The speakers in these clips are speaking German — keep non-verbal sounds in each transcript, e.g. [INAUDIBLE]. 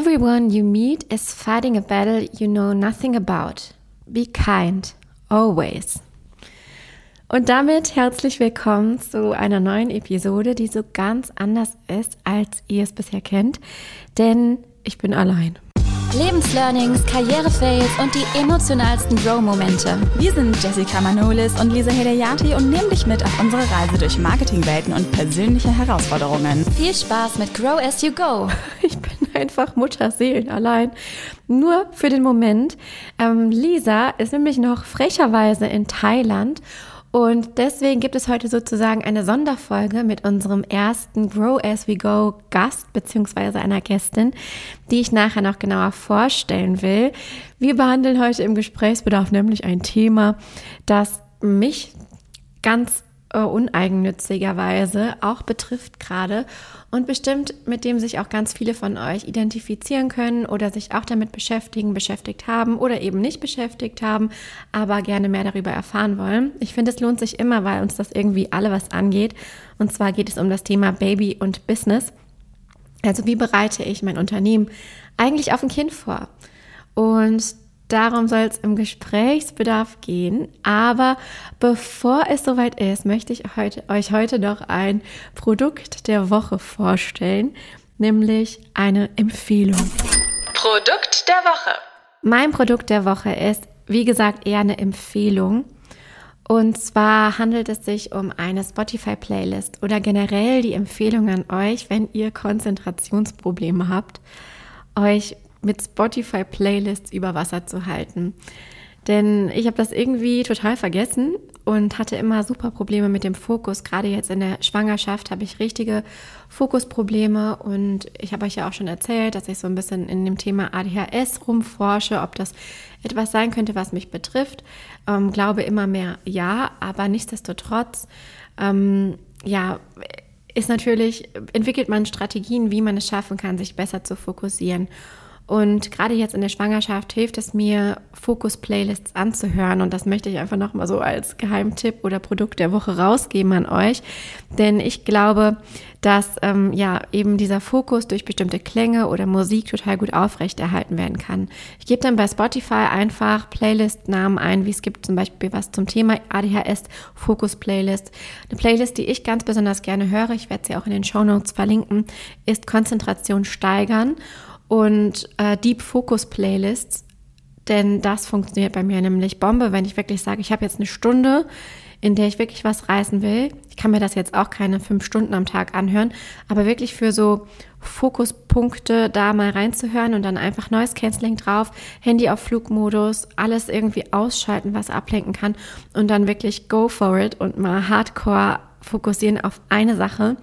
Everyone you meet is fighting a battle you know nothing about. Be kind, always. Und damit herzlich willkommen zu einer neuen Episode, die so ganz anders ist, als ihr es bisher kennt, denn ich bin allein. Lebenslearnings, Karrierefails und die emotionalsten Grow-Momente. Wir sind Jessica Manolis und Lisa Hedayati und nehmen dich mit auf unsere Reise durch Marketingwelten und persönliche Herausforderungen. Viel Spaß mit Grow as you go. [LAUGHS] Ich bin einfach Mutterseelen allein. Nur für den Moment. Ähm, Lisa ist nämlich noch frecherweise in Thailand und deswegen gibt es heute sozusagen eine Sonderfolge mit unserem ersten Grow as we go Gast beziehungsweise einer Gästin, die ich nachher noch genauer vorstellen will. Wir behandeln heute im Gesprächsbedarf nämlich ein Thema, das mich ganz äh, uneigennützigerweise auch betrifft gerade und bestimmt mit dem sich auch ganz viele von euch identifizieren können oder sich auch damit beschäftigen, beschäftigt haben oder eben nicht beschäftigt haben, aber gerne mehr darüber erfahren wollen. Ich finde, es lohnt sich immer, weil uns das irgendwie alle was angeht. Und zwar geht es um das Thema Baby und Business. Also wie bereite ich mein Unternehmen eigentlich auf ein Kind vor? Und Darum soll es im Gesprächsbedarf gehen. Aber bevor es soweit ist, möchte ich heute, euch heute noch ein Produkt der Woche vorstellen, nämlich eine Empfehlung. Produkt der Woche. Mein Produkt der Woche ist, wie gesagt, eher eine Empfehlung. Und zwar handelt es sich um eine Spotify-Playlist oder generell die Empfehlung an euch, wenn ihr Konzentrationsprobleme habt, euch mit Spotify-Playlists über Wasser zu halten. Denn ich habe das irgendwie total vergessen und hatte immer super Probleme mit dem Fokus. Gerade jetzt in der Schwangerschaft habe ich richtige Fokusprobleme und ich habe euch ja auch schon erzählt, dass ich so ein bisschen in dem Thema ADHS rumforsche, ob das etwas sein könnte, was mich betrifft. Ähm, glaube immer mehr ja, aber nichtsdestotrotz, ähm, ja, ist natürlich, entwickelt man Strategien, wie man es schaffen kann, sich besser zu fokussieren. Und gerade jetzt in der Schwangerschaft hilft es mir, Fokus-Playlists anzuhören. Und das möchte ich einfach nochmal so als Geheimtipp oder Produkt der Woche rausgeben an euch. Denn ich glaube, dass ähm, ja eben dieser Fokus durch bestimmte Klänge oder Musik total gut aufrechterhalten werden kann. Ich gebe dann bei Spotify einfach Playlist-Namen ein, wie es gibt zum Beispiel was zum Thema ADHS, Fokus-Playlist. Eine Playlist, die ich ganz besonders gerne höre, ich werde sie auch in den Show Notes verlinken, ist Konzentration steigern und äh, Deep Focus Playlists, denn das funktioniert bei mir nämlich Bombe, wenn ich wirklich sage, ich habe jetzt eine Stunde, in der ich wirklich was reißen will. Ich kann mir das jetzt auch keine fünf Stunden am Tag anhören, aber wirklich für so Fokuspunkte da mal reinzuhören und dann einfach Noise Cancelling drauf, Handy auf Flugmodus, alles irgendwie ausschalten, was ablenken kann und dann wirklich go for it und mal hardcore fokussieren auf eine Sache.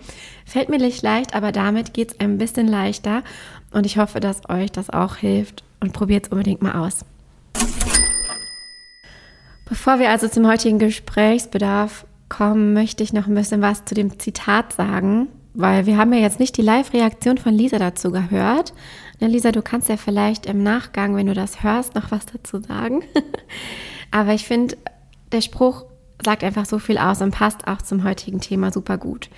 Fällt mir nicht leicht, aber damit geht es ein bisschen leichter und ich hoffe, dass euch das auch hilft und probiert es unbedingt mal aus. Bevor wir also zum heutigen Gesprächsbedarf kommen, möchte ich noch ein bisschen was zu dem Zitat sagen, weil wir haben ja jetzt nicht die Live-Reaktion von Lisa dazu gehört. Na, Lisa, du kannst ja vielleicht im Nachgang, wenn du das hörst, noch was dazu sagen. [LAUGHS] Aber ich finde, der Spruch sagt einfach so viel aus und passt auch zum heutigen Thema super gut.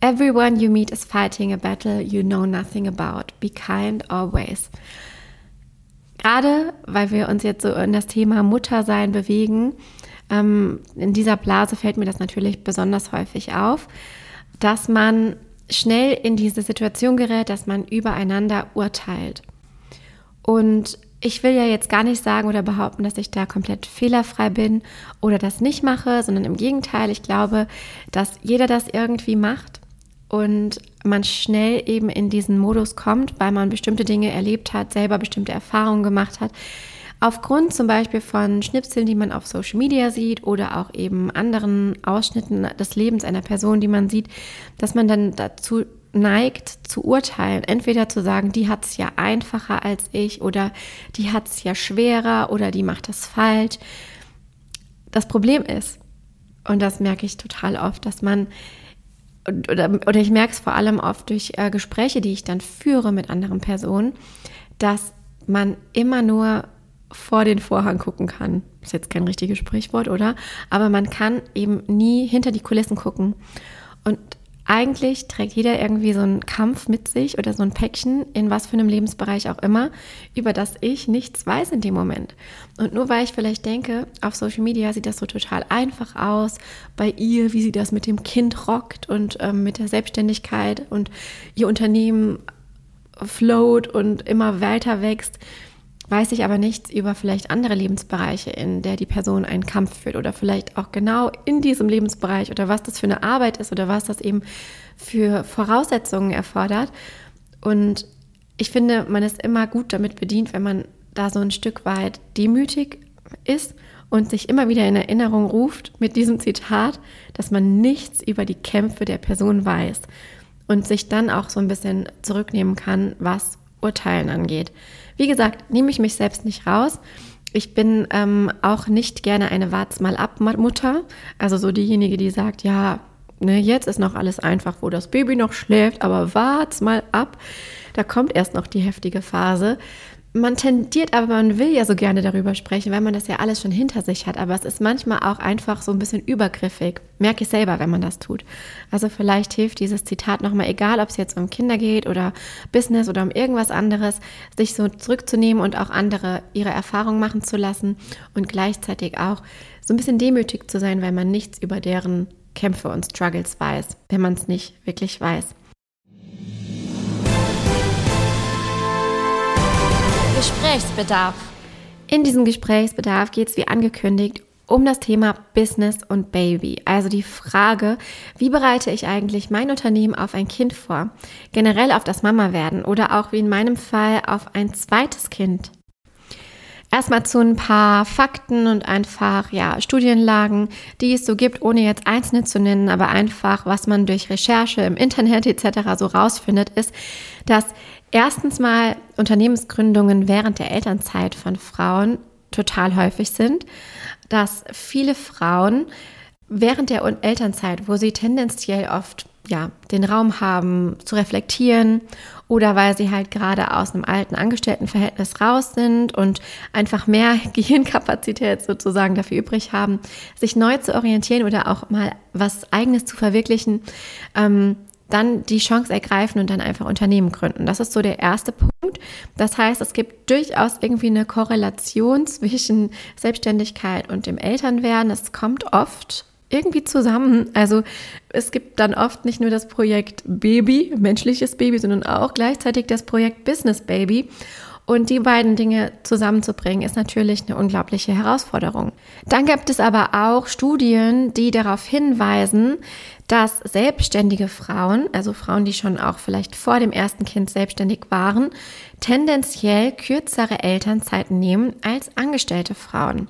Everyone you meet is fighting a battle you know nothing about. Be kind always. Gerade weil wir uns jetzt so in das Thema Muttersein bewegen, ähm, in dieser Blase fällt mir das natürlich besonders häufig auf, dass man schnell in diese Situation gerät, dass man übereinander urteilt. Und ich will ja jetzt gar nicht sagen oder behaupten, dass ich da komplett fehlerfrei bin oder das nicht mache, sondern im Gegenteil, ich glaube, dass jeder das irgendwie macht und man schnell eben in diesen Modus kommt, weil man bestimmte Dinge erlebt hat, selber bestimmte Erfahrungen gemacht hat. Aufgrund zum Beispiel von Schnipseln, die man auf Social Media sieht oder auch eben anderen Ausschnitten des Lebens einer Person, die man sieht, dass man dann dazu neigt zu urteilen. Entweder zu sagen, die hat es ja einfacher als ich oder die hat es ja schwerer oder die macht das falsch. Das Problem ist, und das merke ich total oft, dass man, oder, oder ich merke es vor allem oft durch äh, Gespräche, die ich dann führe mit anderen Personen, dass man immer nur vor den Vorhang gucken kann. Ist jetzt kein richtiges Sprichwort, oder? Aber man kann eben nie hinter die Kulissen gucken. Und eigentlich trägt jeder irgendwie so einen Kampf mit sich oder so ein Päckchen in was für einem Lebensbereich auch immer, über das ich nichts weiß in dem Moment. Und nur weil ich vielleicht denke, auf Social Media sieht das so total einfach aus, bei ihr, wie sie das mit dem Kind rockt und ähm, mit der Selbstständigkeit und ihr Unternehmen float und immer weiter wächst, weiß ich aber nichts über vielleicht andere Lebensbereiche, in der die Person einen Kampf führt oder vielleicht auch genau in diesem Lebensbereich oder was das für eine Arbeit ist oder was das eben für Voraussetzungen erfordert. Und ich finde, man ist immer gut damit bedient, wenn man da so ein Stück weit demütig ist und sich immer wieder in Erinnerung ruft mit diesem Zitat, dass man nichts über die Kämpfe der Person weiß und sich dann auch so ein bisschen zurücknehmen kann, was Urteilen angeht. Wie gesagt, nehme ich mich selbst nicht raus. Ich bin ähm, auch nicht gerne eine Wart's mal ab Mutter. Also so diejenige, die sagt, ja, ne, jetzt ist noch alles einfach, wo das Baby noch schläft, aber wart's mal ab. Da kommt erst noch die heftige Phase man tendiert, aber man will ja so gerne darüber sprechen, weil man das ja alles schon hinter sich hat. Aber es ist manchmal auch einfach so ein bisschen übergriffig. Merke ich selber, wenn man das tut. Also vielleicht hilft dieses Zitat nochmal, egal ob es jetzt um Kinder geht oder Business oder um irgendwas anderes, sich so zurückzunehmen und auch andere ihre Erfahrungen machen zu lassen und gleichzeitig auch so ein bisschen demütig zu sein, weil man nichts über deren Kämpfe und Struggles weiß, wenn man es nicht wirklich weiß. Gesprächsbedarf. In diesem Gesprächsbedarf geht es wie angekündigt um das Thema Business und Baby. Also die Frage, wie bereite ich eigentlich mein Unternehmen auf ein Kind vor? Generell auf das Mama werden oder auch wie in meinem Fall auf ein zweites Kind. Erstmal zu ein paar Fakten und einfach ja, Studienlagen, die es so gibt, ohne jetzt einzelne zu nennen, aber einfach, was man durch Recherche im Internet etc. so rausfindet, ist, dass erstens mal Unternehmensgründungen während der Elternzeit von Frauen total häufig sind, dass viele Frauen während der Elternzeit, wo sie tendenziell oft ja, den Raum haben zu reflektieren oder weil sie halt gerade aus einem alten Angestelltenverhältnis raus sind und einfach mehr [LAUGHS] Gehirnkapazität sozusagen dafür übrig haben, sich neu zu orientieren oder auch mal was eigenes zu verwirklichen, ähm, dann die Chance ergreifen und dann einfach Unternehmen gründen. Das ist so der erste Punkt. Das heißt, es gibt durchaus irgendwie eine Korrelation zwischen Selbstständigkeit und dem Elternwerden. Es kommt oft irgendwie zusammen. Also es gibt dann oft nicht nur das Projekt Baby, menschliches Baby, sondern auch gleichzeitig das Projekt Business Baby. Und die beiden Dinge zusammenzubringen, ist natürlich eine unglaubliche Herausforderung. Dann gibt es aber auch Studien, die darauf hinweisen, dass selbstständige Frauen, also Frauen, die schon auch vielleicht vor dem ersten Kind selbstständig waren, tendenziell kürzere Elternzeiten nehmen als angestellte Frauen.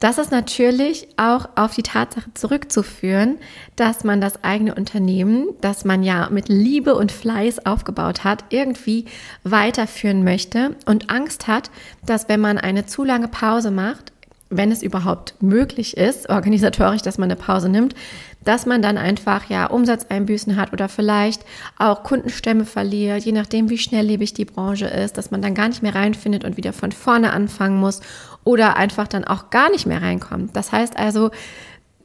Das ist natürlich auch auf die Tatsache zurückzuführen, dass man das eigene Unternehmen, das man ja mit Liebe und Fleiß aufgebaut hat, irgendwie weiterführen möchte und Angst hat, dass wenn man eine zu lange Pause macht, wenn es überhaupt möglich ist, organisatorisch, dass man eine Pause nimmt, dass man dann einfach ja Umsatzeinbüßen hat oder vielleicht auch Kundenstämme verliert, je nachdem, wie schnelllebig die Branche ist, dass man dann gar nicht mehr reinfindet und wieder von vorne anfangen muss oder einfach dann auch gar nicht mehr reinkommt. Das heißt also,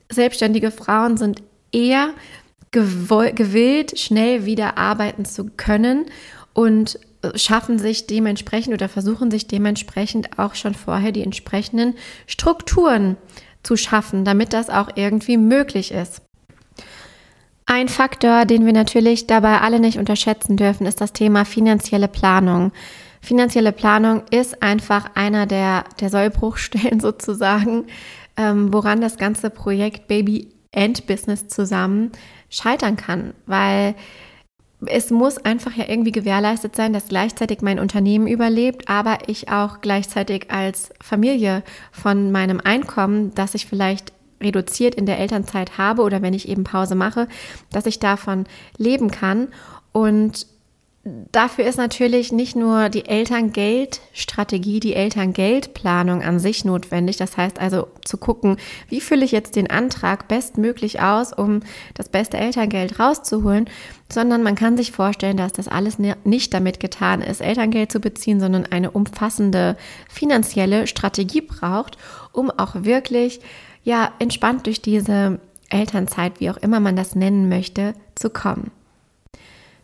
selbstständige Frauen sind eher gewillt, schnell wieder arbeiten zu können und schaffen sich dementsprechend oder versuchen sich dementsprechend auch schon vorher die entsprechenden Strukturen zu schaffen, damit das auch irgendwie möglich ist. Ein Faktor, den wir natürlich dabei alle nicht unterschätzen dürfen, ist das Thema finanzielle Planung. Finanzielle Planung ist einfach einer der, der Sollbruchstellen [LAUGHS] sozusagen, ähm, woran das ganze Projekt Baby and Business zusammen scheitern kann, weil es muss einfach ja irgendwie gewährleistet sein, dass gleichzeitig mein Unternehmen überlebt, aber ich auch gleichzeitig als Familie von meinem Einkommen, das ich vielleicht reduziert in der Elternzeit habe oder wenn ich eben Pause mache, dass ich davon leben kann. Und Dafür ist natürlich nicht nur die Elterngeldstrategie, die Elterngeldplanung an sich notwendig. Das heißt also zu gucken, wie fülle ich jetzt den Antrag bestmöglich aus, um das beste Elterngeld rauszuholen, sondern man kann sich vorstellen, dass das alles nicht damit getan ist, Elterngeld zu beziehen, sondern eine umfassende finanzielle Strategie braucht, um auch wirklich ja entspannt durch diese Elternzeit, wie auch immer man das nennen möchte, zu kommen.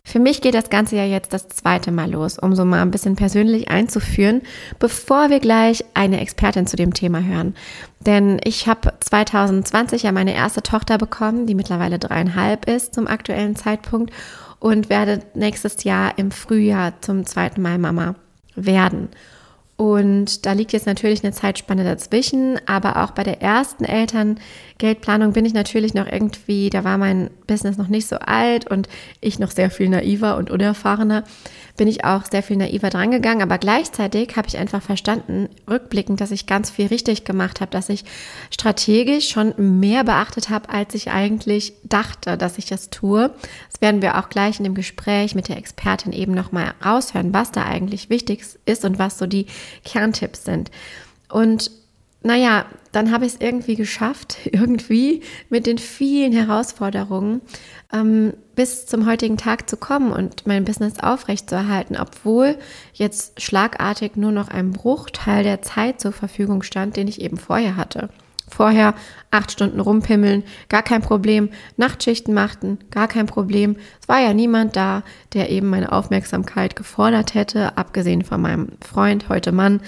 Für mich geht das Ganze ja jetzt das zweite Mal los, um so mal ein bisschen persönlich einzuführen, bevor wir gleich eine Expertin zu dem Thema hören. Denn ich habe 2020 ja meine erste Tochter bekommen, die mittlerweile dreieinhalb ist zum aktuellen Zeitpunkt und werde nächstes Jahr im Frühjahr zum zweiten Mal Mama werden. Und da liegt jetzt natürlich eine Zeitspanne dazwischen, aber auch bei der ersten Elterngeldplanung bin ich natürlich noch irgendwie, da war mein Business noch nicht so alt und ich noch sehr viel naiver und unerfahrener bin ich auch sehr viel naiver drangegangen, aber gleichzeitig habe ich einfach verstanden, rückblickend, dass ich ganz viel richtig gemacht habe, dass ich strategisch schon mehr beachtet habe, als ich eigentlich dachte, dass ich das tue. Das werden wir auch gleich in dem Gespräch mit der Expertin eben nochmal raushören, was da eigentlich wichtig ist und was so die Kerntipps sind. Und naja, dann habe ich es irgendwie geschafft, [LAUGHS] irgendwie mit den vielen Herausforderungen ähm, bis zum heutigen Tag zu kommen und mein Business aufrechtzuerhalten, obwohl jetzt schlagartig nur noch ein Bruchteil der Zeit zur Verfügung stand, den ich eben vorher hatte. Vorher acht Stunden rumpimmeln, gar kein Problem. Nachtschichten machten, gar kein Problem. Es war ja niemand da, der eben meine Aufmerksamkeit gefordert hätte, abgesehen von meinem Freund, heute Mann,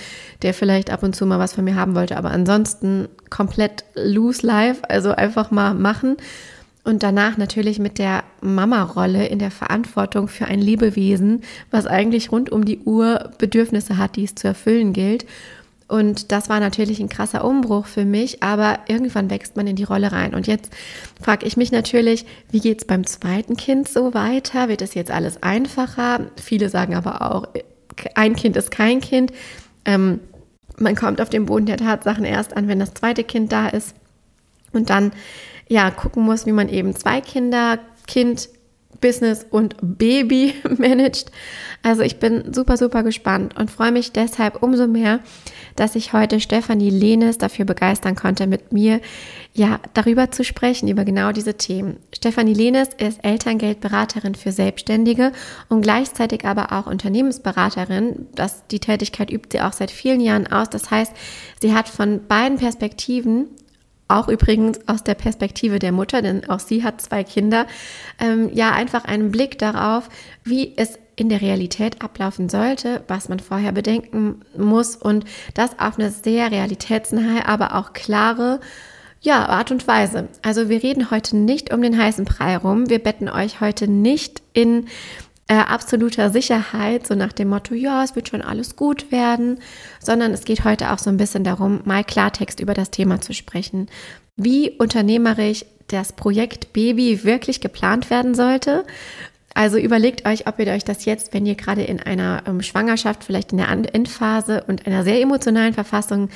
der vielleicht ab und zu mal was von mir haben wollte, aber ansonsten komplett loose life, also einfach mal machen. Und danach natürlich mit der Mama-Rolle in der Verantwortung für ein Lebewesen, was eigentlich rund um die Uhr Bedürfnisse hat, die es zu erfüllen gilt. Und das war natürlich ein krasser Umbruch für mich, aber irgendwann wächst man in die Rolle rein. Und jetzt frage ich mich natürlich, wie geht es beim zweiten Kind so weiter? Wird es jetzt alles einfacher? Viele sagen aber auch, ein Kind ist kein Kind. Ähm, man kommt auf den Boden der Tatsachen erst an, wenn das zweite Kind da ist. Und dann ja gucken muss, wie man eben zwei Kinder, Kind, Business und Baby [LAUGHS] managt. Also ich bin super, super gespannt und freue mich deshalb umso mehr, dass ich heute Stefanie Lehnes dafür begeistern konnte, mit mir ja darüber zu sprechen, über genau diese Themen. Stefanie Lehnes ist Elterngeldberaterin für Selbstständige und gleichzeitig aber auch Unternehmensberaterin. Das, die Tätigkeit übt sie auch seit vielen Jahren aus. Das heißt, sie hat von beiden Perspektiven auch übrigens aus der Perspektive der Mutter, denn auch sie hat zwei Kinder, ähm, ja einfach einen Blick darauf, wie es in der Realität ablaufen sollte, was man vorher bedenken muss und das auf eine sehr realitätsnahe, aber auch klare ja, Art und Weise. Also wir reden heute nicht um den heißen Brei rum. Wir betten euch heute nicht in äh, absoluter Sicherheit, so nach dem Motto, ja, es wird schon alles gut werden, sondern es geht heute auch so ein bisschen darum, mal Klartext über das Thema zu sprechen. Wie unternehmerisch das Projekt Baby wirklich geplant werden sollte also überlegt euch, ob ihr euch das jetzt, wenn ihr gerade in einer ähm, Schwangerschaft, vielleicht in der Endphase und einer sehr emotionalen Verfassung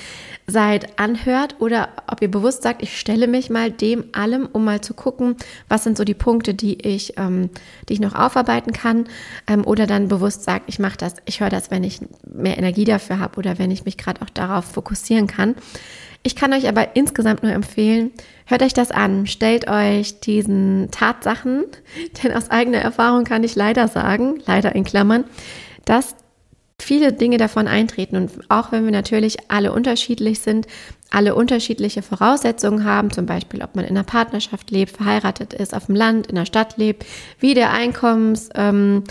seid, anhört oder ob ihr bewusst sagt, ich stelle mich mal dem allem, um mal zu gucken, was sind so die Punkte, die ich, ähm, die ich noch aufarbeiten kann ähm, oder dann bewusst sagt, ich mache das, ich höre das, wenn ich mehr Energie dafür habe oder wenn ich mich gerade auch darauf fokussieren kann. Ich kann euch aber insgesamt nur empfehlen, hört euch das an, stellt euch diesen Tatsachen, [LAUGHS] denn aus eigener Erfahrung kann ich leider sagen, leider in Klammern, dass viele Dinge davon eintreten und auch wenn wir natürlich alle unterschiedlich sind, alle unterschiedliche Voraussetzungen haben, zum Beispiel ob man in einer Partnerschaft lebt, verheiratet ist, auf dem Land, in der Stadt lebt, wie der Einkommens, ähm,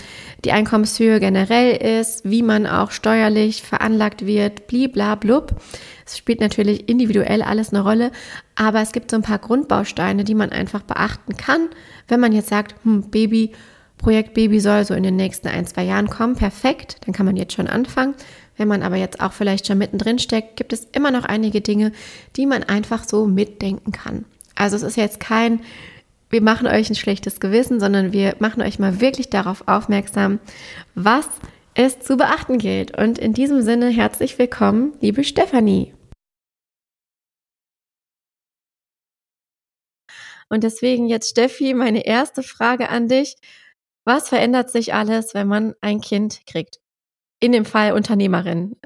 die Einkommenshöhe generell ist, wie man auch steuerlich veranlagt wird, bliblablub. Es spielt natürlich individuell alles eine Rolle, aber es gibt so ein paar Grundbausteine, die man einfach beachten kann, wenn man jetzt sagt, hm, Baby, Projekt Baby soll so in den nächsten ein, zwei Jahren kommen, perfekt, dann kann man jetzt schon anfangen. Wenn man aber jetzt auch vielleicht schon mittendrin steckt, gibt es immer noch einige Dinge, die man einfach so mitdenken kann. Also es ist jetzt kein, wir machen euch ein schlechtes Gewissen, sondern wir machen euch mal wirklich darauf aufmerksam, was es zu beachten gilt. Und in diesem Sinne herzlich willkommen, liebe Stefanie. Und deswegen jetzt, Steffi, meine erste Frage an dich. Was verändert sich alles, wenn man ein Kind kriegt? In dem Fall Unternehmerin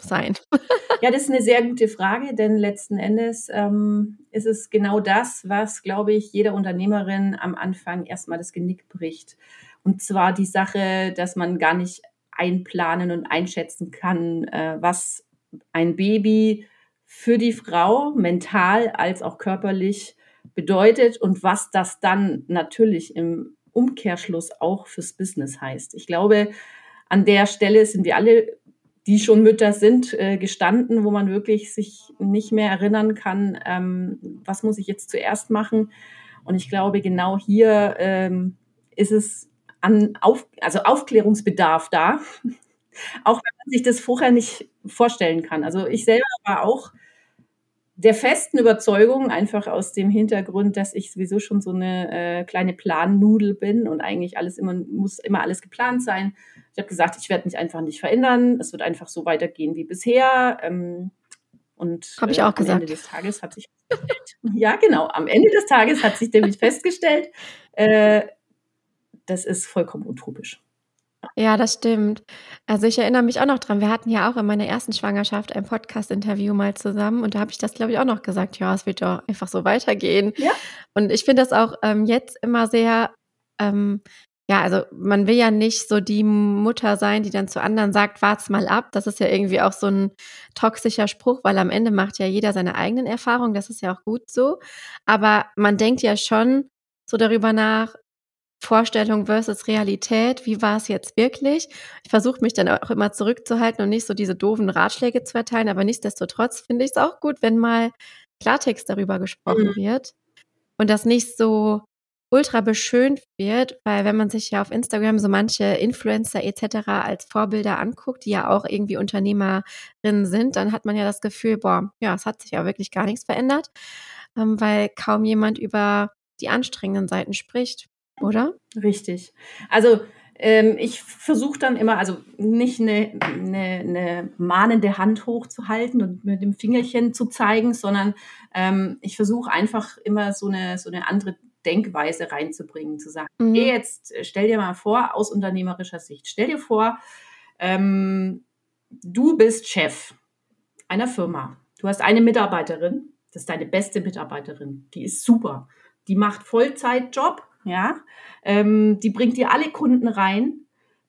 sein? [LAUGHS] ja, das ist eine sehr gute Frage, denn letzten Endes ähm, ist es genau das, was, glaube ich, jeder Unternehmerin am Anfang erstmal das Genick bricht. Und zwar die Sache, dass man gar nicht einplanen und einschätzen kann, äh, was ein Baby für die Frau mental als auch körperlich bedeutet und was das dann natürlich im Umkehrschluss auch fürs Business heißt. Ich glaube, an der Stelle sind wir alle, die schon Mütter sind, äh, gestanden, wo man wirklich sich nicht mehr erinnern kann, ähm, was muss ich jetzt zuerst machen. Und ich glaube, genau hier ähm, ist es an Auf, also Aufklärungsbedarf da, [LAUGHS] auch wenn man sich das vorher nicht vorstellen kann. Also ich selber war auch der festen Überzeugung, einfach aus dem Hintergrund, dass ich sowieso schon so eine äh, kleine Plannudel bin und eigentlich alles immer, muss immer alles geplant sein. Ich habe gesagt, ich werde mich einfach nicht verändern. Es wird einfach so weitergehen wie bisher. Ähm, und habe ich auch äh, gesagt. Am Ende des Tages hat sich [LAUGHS] ja genau. Am Ende des Tages hat sich nämlich festgestellt, äh, das ist vollkommen utopisch. Ja, das stimmt. Also ich erinnere mich auch noch dran. Wir hatten ja auch in meiner ersten Schwangerschaft ein Podcast-Interview mal zusammen und da habe ich das, glaube ich, auch noch gesagt. Ja, es wird doch einfach so weitergehen. Ja. Und ich finde das auch ähm, jetzt immer sehr, ähm, ja, also man will ja nicht so die Mutter sein, die dann zu anderen sagt, wart's mal ab. Das ist ja irgendwie auch so ein toxischer Spruch, weil am Ende macht ja jeder seine eigenen Erfahrungen. Das ist ja auch gut so. Aber man denkt ja schon so darüber nach, Vorstellung versus Realität, wie war es jetzt wirklich? Ich versuche mich dann auch immer zurückzuhalten und nicht so diese doofen Ratschläge zu erteilen, aber nichtsdestotrotz finde ich es auch gut, wenn mal Klartext darüber gesprochen mhm. wird und das nicht so ultra beschönt wird, weil wenn man sich ja auf Instagram so manche Influencer etc. als Vorbilder anguckt, die ja auch irgendwie Unternehmerinnen sind, dann hat man ja das Gefühl, boah, ja, es hat sich ja wirklich gar nichts verändert, ähm, weil kaum jemand über die anstrengenden Seiten spricht oder? Richtig. Also ähm, ich versuche dann immer, also nicht eine, eine, eine mahnende Hand hochzuhalten und mit dem Fingerchen zu zeigen, sondern ähm, ich versuche einfach immer so eine, so eine andere Denkweise reinzubringen, zu sagen, mhm. hey, jetzt äh, stell dir mal vor, aus unternehmerischer Sicht, stell dir vor, ähm, du bist Chef einer Firma. Du hast eine Mitarbeiterin, das ist deine beste Mitarbeiterin, die ist super. Die macht Vollzeitjob, ja, ähm, die bringt dir alle Kunden rein,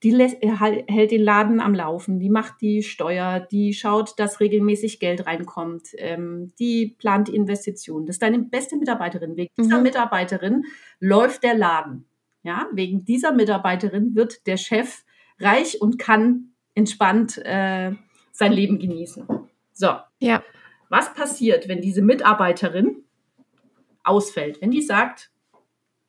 die lässt, hält den Laden am Laufen, die macht die Steuer, die schaut, dass regelmäßig Geld reinkommt, ähm, die plant die Investitionen. Das ist deine beste Mitarbeiterin. Wegen dieser mhm. Mitarbeiterin läuft der Laden. Ja, wegen dieser Mitarbeiterin wird der Chef reich und kann entspannt äh, sein Leben genießen. So. Ja. Was passiert, wenn diese Mitarbeiterin ausfällt? Wenn die sagt,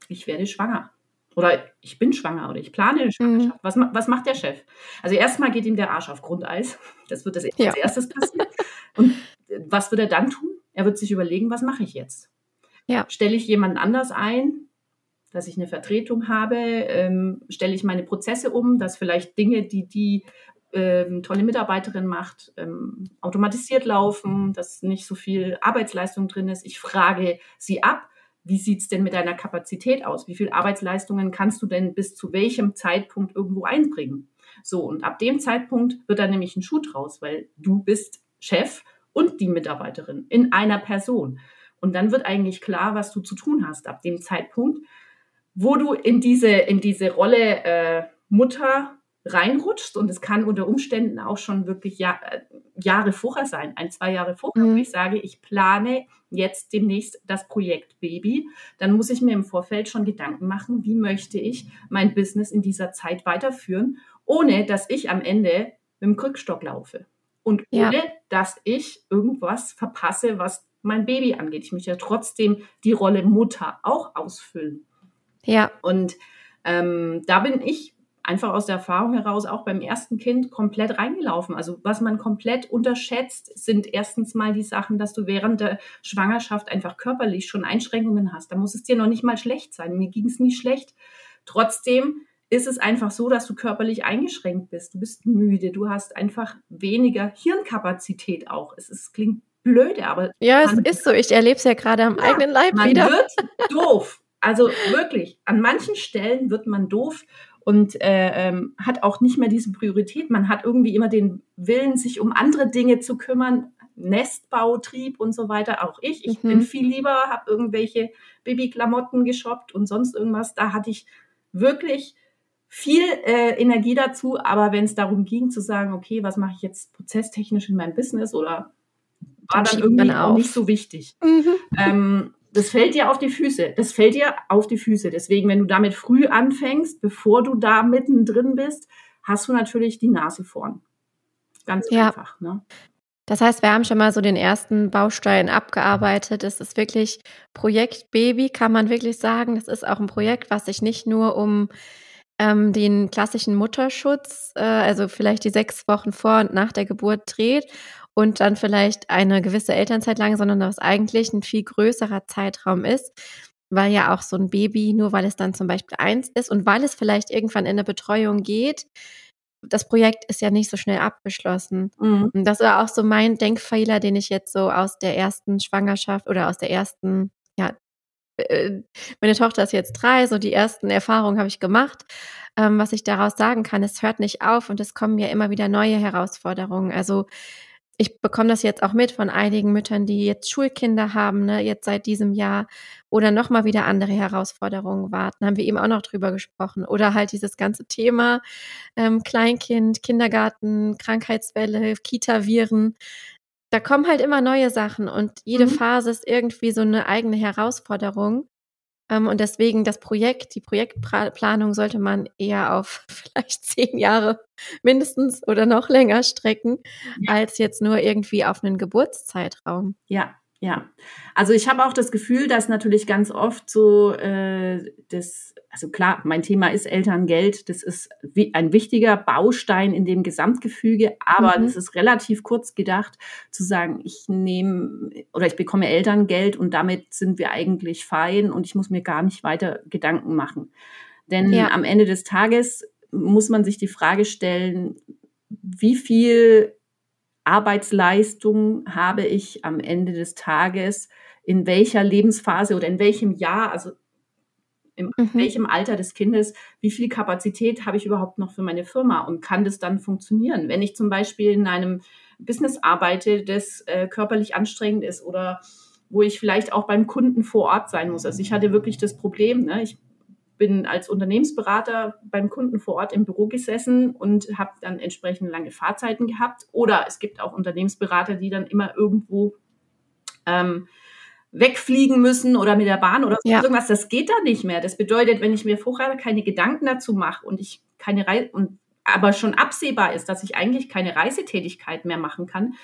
ich werde schwanger. Oder ich bin schwanger oder ich plane eine Schwangerschaft. Mhm. Was, was macht der Chef? Also erstmal geht ihm der Arsch auf Grundeis. Das wird das ja. als erstes passieren. Und äh, was wird er dann tun? Er wird sich überlegen, was mache ich jetzt? Ja. Stelle ich jemanden anders ein, dass ich eine Vertretung habe? Ähm, stelle ich meine Prozesse um, dass vielleicht Dinge, die die ähm, tolle Mitarbeiterin macht, ähm, automatisiert laufen, dass nicht so viel Arbeitsleistung drin ist. Ich frage sie ab wie sieht es denn mit deiner Kapazität aus? Wie viel Arbeitsleistungen kannst du denn bis zu welchem Zeitpunkt irgendwo einbringen? So, und ab dem Zeitpunkt wird dann nämlich ein Schuh draus, weil du bist Chef und die Mitarbeiterin in einer Person. Und dann wird eigentlich klar, was du zu tun hast ab dem Zeitpunkt, wo du in diese, in diese Rolle äh, Mutter reinrutschst und es kann unter Umständen auch schon wirklich Jahr, äh, Jahre vorher sein, ein, zwei Jahre vorher, mhm. wo ich sage, ich plane jetzt demnächst das Projekt Baby, dann muss ich mir im Vorfeld schon Gedanken machen, wie möchte ich mein Business in dieser Zeit weiterführen, ohne dass ich am Ende mit dem Krückstock laufe und ohne ja. dass ich irgendwas verpasse, was mein Baby angeht. Ich möchte ja trotzdem die Rolle Mutter auch ausfüllen. Ja. Und ähm, da bin ich einfach aus der Erfahrung heraus auch beim ersten Kind komplett reingelaufen. Also was man komplett unterschätzt, sind erstens mal die Sachen, dass du während der Schwangerschaft einfach körperlich schon Einschränkungen hast. Da muss es dir noch nicht mal schlecht sein. Mir ging es nie schlecht. Trotzdem ist es einfach so, dass du körperlich eingeschränkt bist. Du bist müde, du hast einfach weniger Hirnkapazität auch. Es ist, klingt blöde, aber. Ja, es ist so. Ich erlebe es ja gerade am ja, eigenen Leib man wieder. Man wird doof. Also wirklich, an manchen Stellen wird man doof und äh, ähm, hat auch nicht mehr diese Priorität. Man hat irgendwie immer den Willen, sich um andere Dinge zu kümmern, Nestbau, Trieb und so weiter. Auch ich. Ich mhm. bin viel lieber, habe irgendwelche Babyklamotten geshoppt und sonst irgendwas. Da hatte ich wirklich viel äh, Energie dazu. Aber wenn es darum ging zu sagen, okay, was mache ich jetzt prozesstechnisch in meinem Business oder war dann, dann irgendwie auch nicht so wichtig. Mhm. Ähm, Das fällt dir auf die Füße. Das fällt dir auf die Füße. Deswegen, wenn du damit früh anfängst, bevor du da mittendrin bist, hast du natürlich die Nase vorn. Ganz ja. einfach. Ne? Das heißt, wir haben schon mal so den ersten Baustein abgearbeitet. Es ist wirklich Projekt Baby, kann man wirklich sagen. Das ist auch ein Projekt, was sich nicht nur um ähm, den klassischen Mutterschutz, äh, also vielleicht die sechs Wochen vor und nach der Geburt dreht und dann vielleicht eine gewisse Elternzeit lang, sondern was eigentlich ein viel größerer Zeitraum ist, weil ja auch so ein Baby, nur weil es dann zum Beispiel eins ist und weil es vielleicht irgendwann in eine Betreuung geht, das Projekt ist ja nicht so schnell abgeschlossen. Mhm. Und das war auch so mein Denkfehler, den ich jetzt so aus der ersten Schwangerschaft oder aus der ersten, ja, äh, meine Tochter ist jetzt drei, so die ersten Erfahrungen habe ich gemacht. Ähm, was ich daraus sagen kann, es hört nicht auf und es kommen ja immer wieder neue Herausforderungen. Also ich bekomme das jetzt auch mit von einigen Müttern, die jetzt Schulkinder haben, ne, jetzt seit diesem Jahr oder nochmal wieder andere Herausforderungen warten. Haben wir eben auch noch drüber gesprochen. Oder halt dieses ganze Thema ähm, Kleinkind, Kindergarten, Krankheitswelle, Kita-Viren. Da kommen halt immer neue Sachen und jede mhm. Phase ist irgendwie so eine eigene Herausforderung. Ähm, und deswegen das Projekt, die Projektplanung sollte man eher auf [LAUGHS] vielleicht zehn Jahre mindestens oder noch länger strecken, ja. als jetzt nur irgendwie auf einen Geburtszeitraum. Ja, ja, also ich habe auch das Gefühl, dass natürlich ganz oft so äh, das, also klar, mein Thema ist Elterngeld, das ist wie ein wichtiger Baustein in dem Gesamtgefüge, aber mhm. das ist relativ kurz gedacht zu sagen, ich nehme oder ich bekomme Elterngeld und damit sind wir eigentlich fein und ich muss mir gar nicht weiter Gedanken machen. Denn ja. am Ende des Tages muss man sich die Frage stellen, wie viel Arbeitsleistung habe ich am Ende des Tages, in welcher Lebensphase oder in welchem Jahr, also in mhm. welchem Alter des Kindes, wie viel Kapazität habe ich überhaupt noch für meine Firma und kann das dann funktionieren? Wenn ich zum Beispiel in einem Business arbeite, das äh, körperlich anstrengend ist oder wo ich vielleicht auch beim Kunden vor Ort sein muss. Also ich hatte wirklich das Problem, ne? ich bin als Unternehmensberater beim Kunden vor Ort im Büro gesessen und habe dann entsprechend lange Fahrzeiten gehabt. Oder es gibt auch Unternehmensberater, die dann immer irgendwo ähm, wegfliegen müssen oder mit der Bahn oder ja. irgendwas. Das geht da nicht mehr. Das bedeutet, wenn ich mir vorher keine Gedanken dazu mache und ich keine Reise und aber schon absehbar ist, dass ich eigentlich keine Reisetätigkeit mehr machen kann,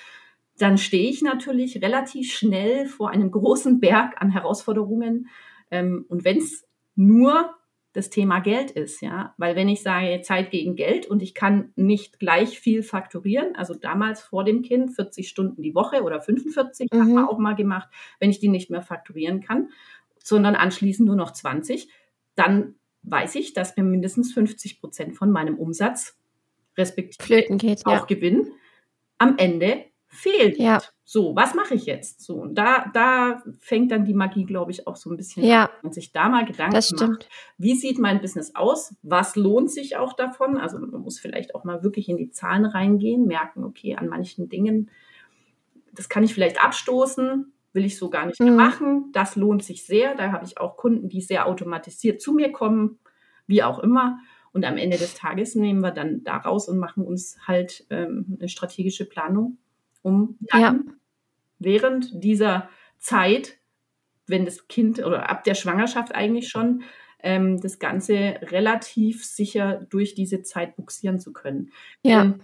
dann stehe ich natürlich relativ schnell vor einem großen Berg an Herausforderungen. Ähm, und wenn es nur das Thema Geld ist, ja. Weil wenn ich sage Zeit gegen Geld und ich kann nicht gleich viel fakturieren, also damals vor dem Kind 40 Stunden die Woche oder 45, mhm. haben wir auch mal gemacht, wenn ich die nicht mehr fakturieren kann, sondern anschließend nur noch 20, dann weiß ich, dass mir mindestens 50 Prozent von meinem Umsatz respektive geht, auch ja. Gewinn am Ende fehlt. Ja. So, was mache ich jetzt? So, und da, da fängt dann die Magie, glaube ich, auch so ein bisschen ja. an. Und sich da mal Gedanken macht, wie sieht mein Business aus? Was lohnt sich auch davon? Also man muss vielleicht auch mal wirklich in die Zahlen reingehen, merken, okay, an manchen Dingen, das kann ich vielleicht abstoßen, will ich so gar nicht mhm. machen. Das lohnt sich sehr. Da habe ich auch Kunden, die sehr automatisiert zu mir kommen, wie auch immer. Und am Ende des Tages nehmen wir dann da raus und machen uns halt ähm, eine strategische Planung um dann ja. während dieser Zeit, wenn das Kind oder ab der Schwangerschaft eigentlich schon, ähm, das Ganze relativ sicher durch diese Zeit buxieren zu können. Ja. Ähm,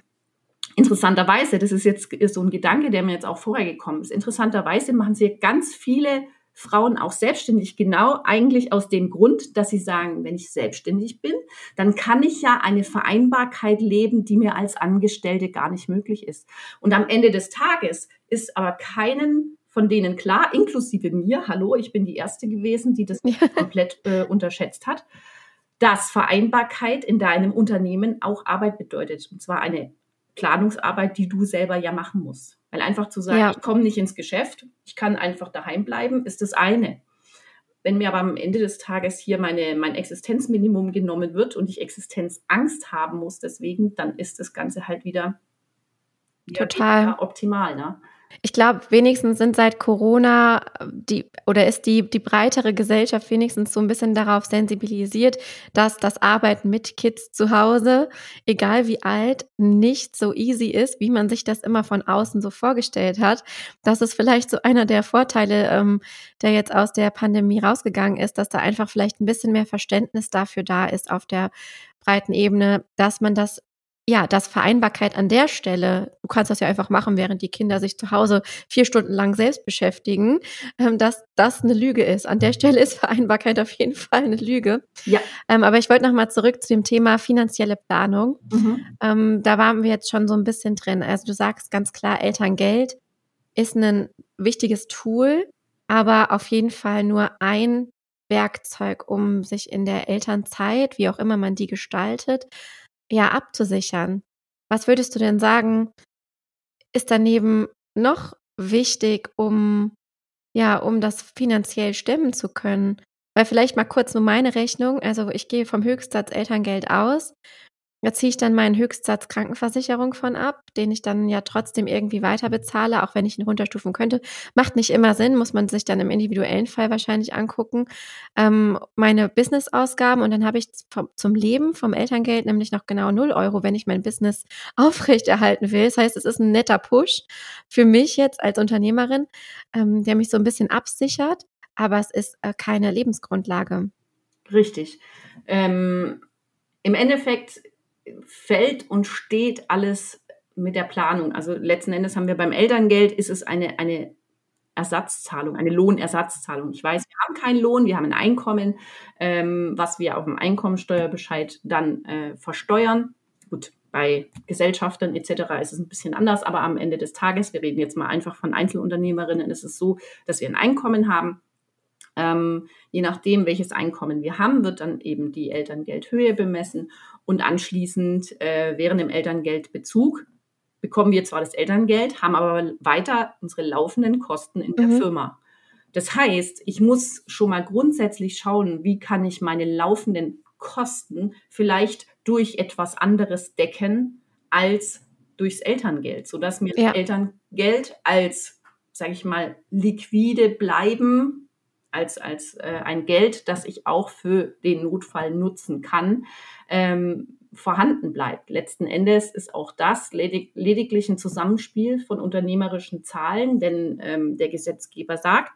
interessanterweise, das ist jetzt so ein Gedanke, der mir jetzt auch vorher gekommen ist, interessanterweise machen sie ganz viele Frauen auch selbstständig, genau eigentlich aus dem Grund, dass sie sagen, wenn ich selbstständig bin, dann kann ich ja eine Vereinbarkeit leben, die mir als Angestellte gar nicht möglich ist. Und am Ende des Tages ist aber keinen von denen klar, inklusive mir, hallo, ich bin die Erste gewesen, die das [LAUGHS] komplett äh, unterschätzt hat, dass Vereinbarkeit in deinem Unternehmen auch Arbeit bedeutet. Und zwar eine Planungsarbeit, die du selber ja machen musst. Weil einfach zu sagen, ja. ich komme nicht ins Geschäft, ich kann einfach daheim bleiben, ist das eine. Wenn mir aber am Ende des Tages hier meine, mein Existenzminimum genommen wird und ich Existenzangst haben muss, deswegen, dann ist das Ganze halt wieder, wieder total optimal. Ne? Ich glaube, wenigstens sind seit Corona die oder ist die, die breitere Gesellschaft wenigstens so ein bisschen darauf sensibilisiert, dass das Arbeiten mit Kids zu Hause, egal wie alt, nicht so easy ist, wie man sich das immer von außen so vorgestellt hat. Das ist vielleicht so einer der Vorteile, ähm, der jetzt aus der Pandemie rausgegangen ist, dass da einfach vielleicht ein bisschen mehr Verständnis dafür da ist auf der breiten Ebene, dass man das ja, dass Vereinbarkeit an der Stelle, du kannst das ja einfach machen, während die Kinder sich zu Hause vier Stunden lang selbst beschäftigen, ähm, dass das eine Lüge ist. An der Stelle ist Vereinbarkeit auf jeden Fall eine Lüge. Ja. Ähm, aber ich wollte nochmal zurück zu dem Thema finanzielle Planung. Mhm. Ähm, da waren wir jetzt schon so ein bisschen drin. Also du sagst ganz klar, Elterngeld ist ein wichtiges Tool, aber auf jeden Fall nur ein Werkzeug, um sich in der Elternzeit, wie auch immer man die gestaltet, ja abzusichern. Was würdest du denn sagen, ist daneben noch wichtig, um ja, um das finanziell stemmen zu können? Weil vielleicht mal kurz nur meine Rechnung. Also ich gehe vom Höchstsatz Elterngeld aus da ziehe ich dann meinen Höchstsatz Krankenversicherung von ab, den ich dann ja trotzdem irgendwie weiter bezahle, auch wenn ich ihn runterstufen könnte. Macht nicht immer Sinn, muss man sich dann im individuellen Fall wahrscheinlich angucken. Ähm, meine Business-Ausgaben und dann habe ich vom, zum Leben vom Elterngeld nämlich noch genau 0 Euro, wenn ich mein Business [LAUGHS] aufrechterhalten will. Das heißt, es ist ein netter Push für mich jetzt als Unternehmerin, ähm, der mich so ein bisschen absichert, aber es ist äh, keine Lebensgrundlage. Richtig. Ähm, Im Endeffekt fällt und steht alles mit der Planung. Also letzten Endes haben wir beim Elterngeld, ist es eine, eine Ersatzzahlung, eine Lohnersatzzahlung. Ich weiß, wir haben keinen Lohn, wir haben ein Einkommen, ähm, was wir auf dem Einkommensteuerbescheid dann äh, versteuern. Gut, bei Gesellschaftern etc. ist es ein bisschen anders, aber am Ende des Tages, wir reden jetzt mal einfach von Einzelunternehmerinnen, ist es so, dass wir ein Einkommen haben. Ähm, je nachdem, welches Einkommen wir haben, wird dann eben die Elterngeldhöhe bemessen und anschließend äh, während dem Elterngeldbezug bekommen wir zwar das Elterngeld, haben aber weiter unsere laufenden Kosten in der mhm. Firma. Das heißt, ich muss schon mal grundsätzlich schauen, wie kann ich meine laufenden Kosten vielleicht durch etwas anderes decken als durchs Elterngeld, sodass mir ja. das Elterngeld als, sage ich mal, liquide bleiben, als, als äh, ein Geld, das ich auch für den Notfall nutzen kann, ähm, vorhanden bleibt. Letzten Endes ist auch das ledig lediglich ein Zusammenspiel von unternehmerischen Zahlen, denn ähm, der Gesetzgeber sagt,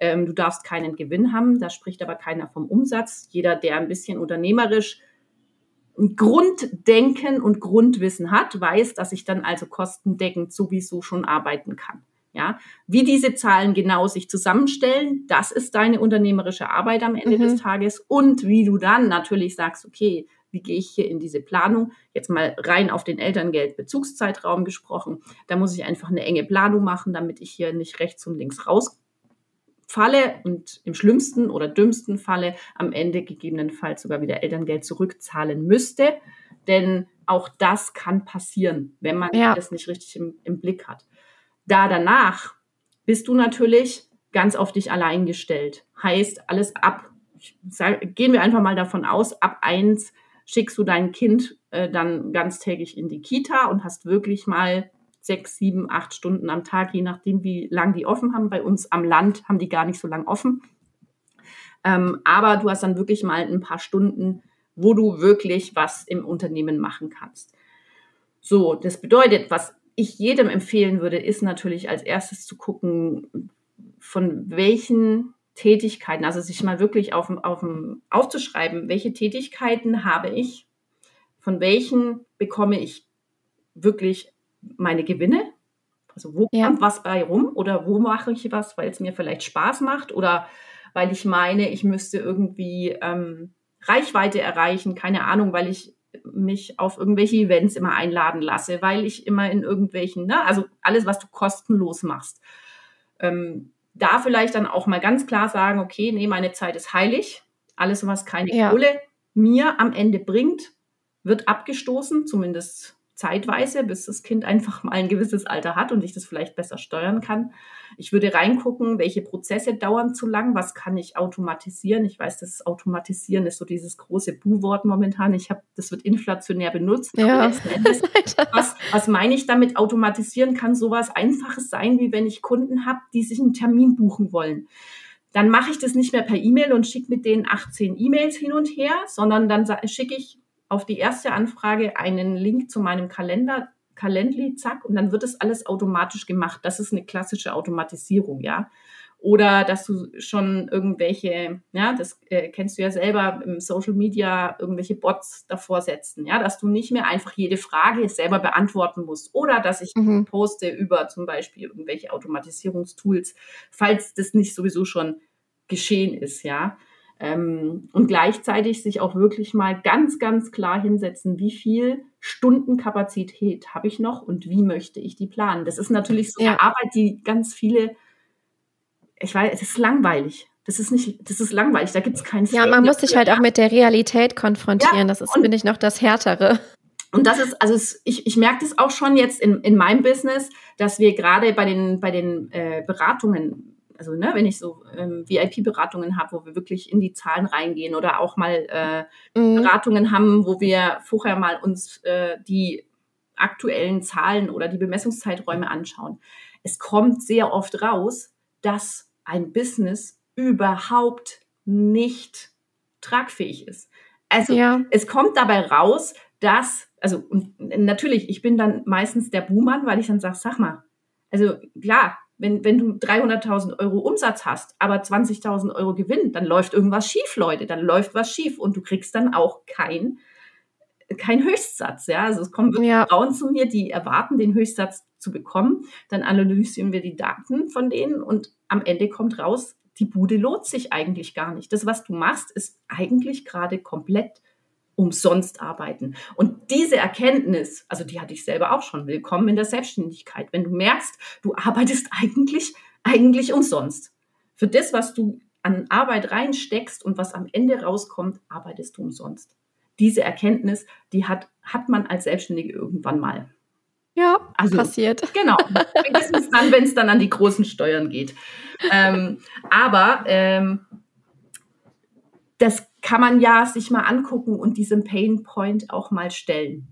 ähm, du darfst keinen Gewinn haben, da spricht aber keiner vom Umsatz. Jeder, der ein bisschen unternehmerisch Grunddenken und Grundwissen hat, weiß, dass ich dann also kostendeckend sowieso schon arbeiten kann. Ja, wie diese Zahlen genau sich zusammenstellen, das ist deine unternehmerische Arbeit am Ende mhm. des Tages und wie du dann natürlich sagst, okay, wie gehe ich hier in diese Planung? Jetzt mal rein auf den Elterngeldbezugszeitraum gesprochen. Da muss ich einfach eine enge Planung machen, damit ich hier nicht rechts und links rausfalle und im schlimmsten oder dümmsten Falle am Ende gegebenenfalls sogar wieder Elterngeld zurückzahlen müsste. Denn auch das kann passieren, wenn man ja. das nicht richtig im, im Blick hat. Da danach bist du natürlich ganz auf dich allein gestellt. Heißt, alles ab, sag, gehen wir einfach mal davon aus, ab eins schickst du dein Kind äh, dann ganztägig in die Kita und hast wirklich mal sechs, sieben, acht Stunden am Tag, je nachdem, wie lang die offen haben. Bei uns am Land haben die gar nicht so lang offen. Ähm, aber du hast dann wirklich mal ein paar Stunden, wo du wirklich was im Unternehmen machen kannst. So, das bedeutet, was ich jedem empfehlen würde, ist natürlich als erstes zu gucken, von welchen Tätigkeiten, also sich mal wirklich auf, auf, aufzuschreiben, welche Tätigkeiten habe ich, von welchen bekomme ich wirklich meine Gewinne, also wo ja. kommt was bei rum oder wo mache ich was, weil es mir vielleicht Spaß macht oder weil ich meine, ich müsste irgendwie ähm, Reichweite erreichen, keine Ahnung, weil ich mich auf irgendwelche Events immer einladen lasse, weil ich immer in irgendwelchen, ne, also alles, was du kostenlos machst. Ähm, da vielleicht dann auch mal ganz klar sagen, okay, nee, meine Zeit ist heilig. Alles, was keine ja. Kohle mir am Ende bringt, wird abgestoßen, zumindest zeitweise, bis das Kind einfach mal ein gewisses Alter hat und ich das vielleicht besser steuern kann. Ich würde reingucken, welche Prozesse dauern zu lang, was kann ich automatisieren. Ich weiß, das Automatisieren ist so dieses große Bu-Wort momentan. Ich habe, das wird inflationär benutzt. Ja. Endes, [LAUGHS] was, was meine ich damit? Automatisieren kann sowas Einfaches sein, wie wenn ich Kunden habe, die sich einen Termin buchen wollen dann mache ich das nicht mehr per E-Mail und schicke mit denen 18 E-Mails hin und her, sondern dann schicke ich auf die erste Anfrage einen Link zu meinem Kalender, Calendly, zack, und dann wird das alles automatisch gemacht. Das ist eine klassische Automatisierung, ja. Oder dass du schon irgendwelche, ja, das äh, kennst du ja selber im Social Media, irgendwelche Bots davor setzen, ja, dass du nicht mehr einfach jede Frage selber beantworten musst. Oder dass ich mhm. poste über zum Beispiel irgendwelche Automatisierungstools, falls das nicht sowieso schon geschehen ist, ja. Ähm, und gleichzeitig sich auch wirklich mal ganz, ganz klar hinsetzen, wie viel Stundenkapazität habe ich noch und wie möchte ich die planen. Das ist natürlich so ja. eine Arbeit, die ganz viele, ich weiß, es ist langweilig. Das ist nicht, das ist langweilig, da gibt es keinen Ja, man muss sich halt auch mit der Realität konfrontieren. Ja, das ist, finde ich, noch das Härtere. Und das ist, also es, ich, ich merke das auch schon jetzt in, in meinem Business, dass wir gerade bei den, bei den äh, Beratungen also ne, wenn ich so ähm, VIP-Beratungen habe, wo wir wirklich in die Zahlen reingehen oder auch mal äh, mhm. Beratungen haben, wo wir vorher mal uns äh, die aktuellen Zahlen oder die Bemessungszeiträume anschauen. Es kommt sehr oft raus, dass ein Business überhaupt nicht tragfähig ist. Also ja. es kommt dabei raus, dass, also natürlich, ich bin dann meistens der Buhmann, weil ich dann sage, sag mal, also klar, wenn, wenn du 300.000 Euro Umsatz hast, aber 20.000 Euro Gewinn, dann läuft irgendwas schief, Leute. Dann läuft was schief und du kriegst dann auch kein, kein Höchstsatz. Ja, also es kommen wirklich ja. Frauen zu mir, die erwarten, den Höchstsatz zu bekommen. Dann analysieren wir die Daten von denen und am Ende kommt raus, die Bude lohnt sich eigentlich gar nicht. Das, was du machst, ist eigentlich gerade komplett umsonst arbeiten. Und diese Erkenntnis, also die hatte ich selber auch schon, willkommen in der Selbstständigkeit. Wenn du merkst, du arbeitest eigentlich, eigentlich umsonst. Für das, was du an Arbeit reinsteckst und was am Ende rauskommt, arbeitest du umsonst. Diese Erkenntnis, die hat, hat man als Selbstständige irgendwann mal. Ja, also, passiert. [LAUGHS] Genau. Spätestens dann, wenn es dann an die großen Steuern geht. Ähm, aber ähm, das kann man ja sich mal angucken und diesem Pain Point auch mal stellen.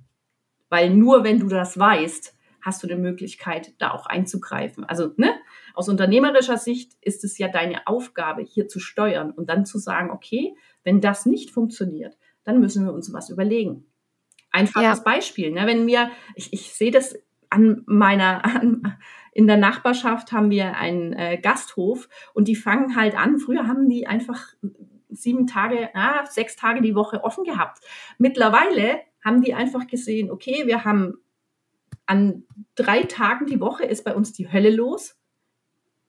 Weil nur wenn du das weißt, hast du eine Möglichkeit, da auch einzugreifen. Also, ne? Aus unternehmerischer Sicht ist es ja deine Aufgabe, hier zu steuern und dann zu sagen, okay, wenn das nicht funktioniert, dann müssen wir uns was überlegen. Einfaches ja. Beispiel, ne? Wenn wir, ich, ich sehe das an meiner, an, in der Nachbarschaft haben wir einen äh, Gasthof und die fangen halt an. Früher haben die einfach sieben Tage, ah, sechs Tage die Woche offen gehabt. Mittlerweile haben die einfach gesehen, okay, wir haben an drei Tagen die Woche ist bei uns die Hölle los.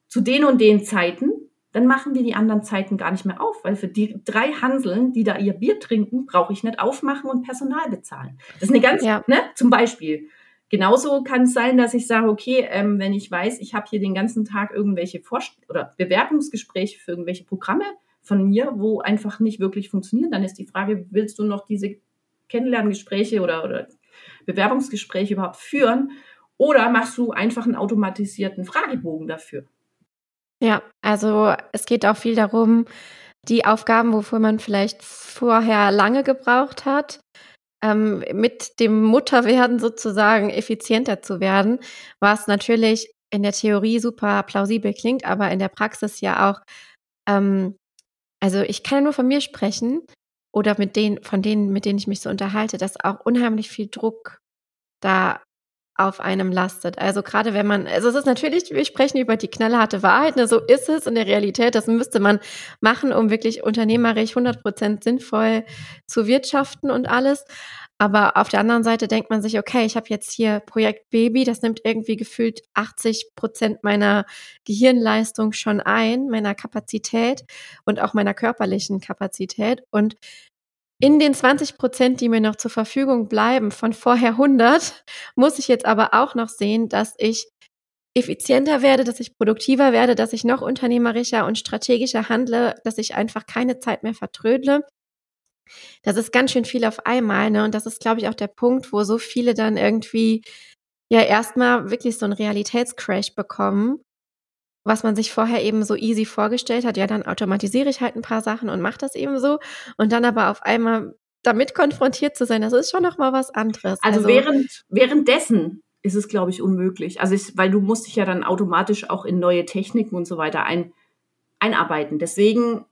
Zu den und den Zeiten, dann machen wir die anderen Zeiten gar nicht mehr auf, weil für die drei Hanseln, die da ihr Bier trinken, brauche ich nicht aufmachen und Personal bezahlen. Das ist eine ganz, ja. ne, zum Beispiel. Genauso kann es sein, dass ich sage, okay, ähm, wenn ich weiß, ich habe hier den ganzen Tag irgendwelche Vorst oder Bewerbungsgespräche für irgendwelche Programme, von mir, wo einfach nicht wirklich funktionieren. Dann ist die Frage, willst du noch diese Kennenlerngespräche oder, oder Bewerbungsgespräche überhaupt führen? Oder machst du einfach einen automatisierten Fragebogen dafür? Ja, also es geht auch viel darum, die Aufgaben, wofür man vielleicht vorher lange gebraucht hat, ähm, mit dem Mutterwerden sozusagen effizienter zu werden, was natürlich in der Theorie super plausibel klingt, aber in der Praxis ja auch ähm, also ich kann nur von mir sprechen oder mit denen, von denen, mit denen ich mich so unterhalte, dass auch unheimlich viel Druck da auf einem lastet. Also gerade wenn man, also es ist natürlich, wir sprechen über die knallharte Wahrheit, ne, so ist es in der Realität, das müsste man machen, um wirklich unternehmerisch 100 Prozent sinnvoll zu wirtschaften und alles. Aber auf der anderen Seite denkt man sich, okay, ich habe jetzt hier Projekt Baby, das nimmt irgendwie gefühlt 80 Prozent meiner Gehirnleistung schon ein, meiner Kapazität und auch meiner körperlichen Kapazität. Und in den 20 Prozent, die mir noch zur Verfügung bleiben, von vorher 100, muss ich jetzt aber auch noch sehen, dass ich effizienter werde, dass ich produktiver werde, dass ich noch unternehmerischer und strategischer handle, dass ich einfach keine Zeit mehr vertrödle Das ist ganz schön viel auf einmal, ne? Und das ist, glaube ich, auch der Punkt, wo so viele dann irgendwie ja erstmal wirklich so einen Realitätscrash bekommen, was man sich vorher eben so easy vorgestellt hat. Ja, dann automatisiere ich halt ein paar Sachen und mache das eben so. Und dann aber auf einmal damit konfrontiert zu sein, das ist schon noch mal was anderes. Also, also während, währenddessen ist es, glaube ich, unmöglich. Also ich, weil du musst dich ja dann automatisch auch in neue Techniken und so weiter ein, einarbeiten. Deswegen,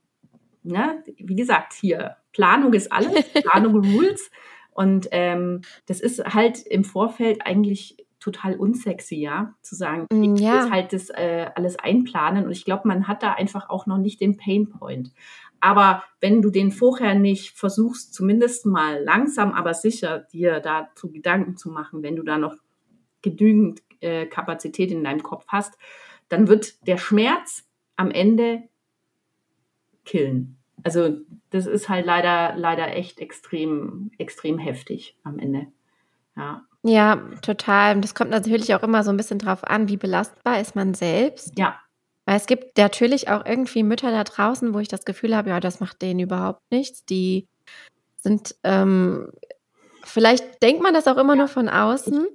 ne, wie gesagt, hier Planung ist alles, [LAUGHS] Planung Rules. Und ähm, das ist halt im Vorfeld eigentlich total unsexy, ja, zu sagen, mm, ich ja. muss halt das äh, alles einplanen. Und ich glaube, man hat da einfach auch noch nicht den Painpoint. Aber wenn du den vorher nicht versuchst, zumindest mal langsam, aber sicher dir dazu Gedanken zu machen, wenn du da noch genügend äh, Kapazität in deinem Kopf hast, dann wird der Schmerz am Ende killen. Also das ist halt leider, leider echt extrem, extrem heftig am Ende. Ja. Ja, total. Das kommt natürlich auch immer so ein bisschen drauf an, wie belastbar ist man selbst. Ja. Weil es gibt natürlich auch irgendwie Mütter da draußen, wo ich das Gefühl habe, ja, das macht denen überhaupt nichts. Die sind, ähm, vielleicht denkt man das auch immer nur von außen.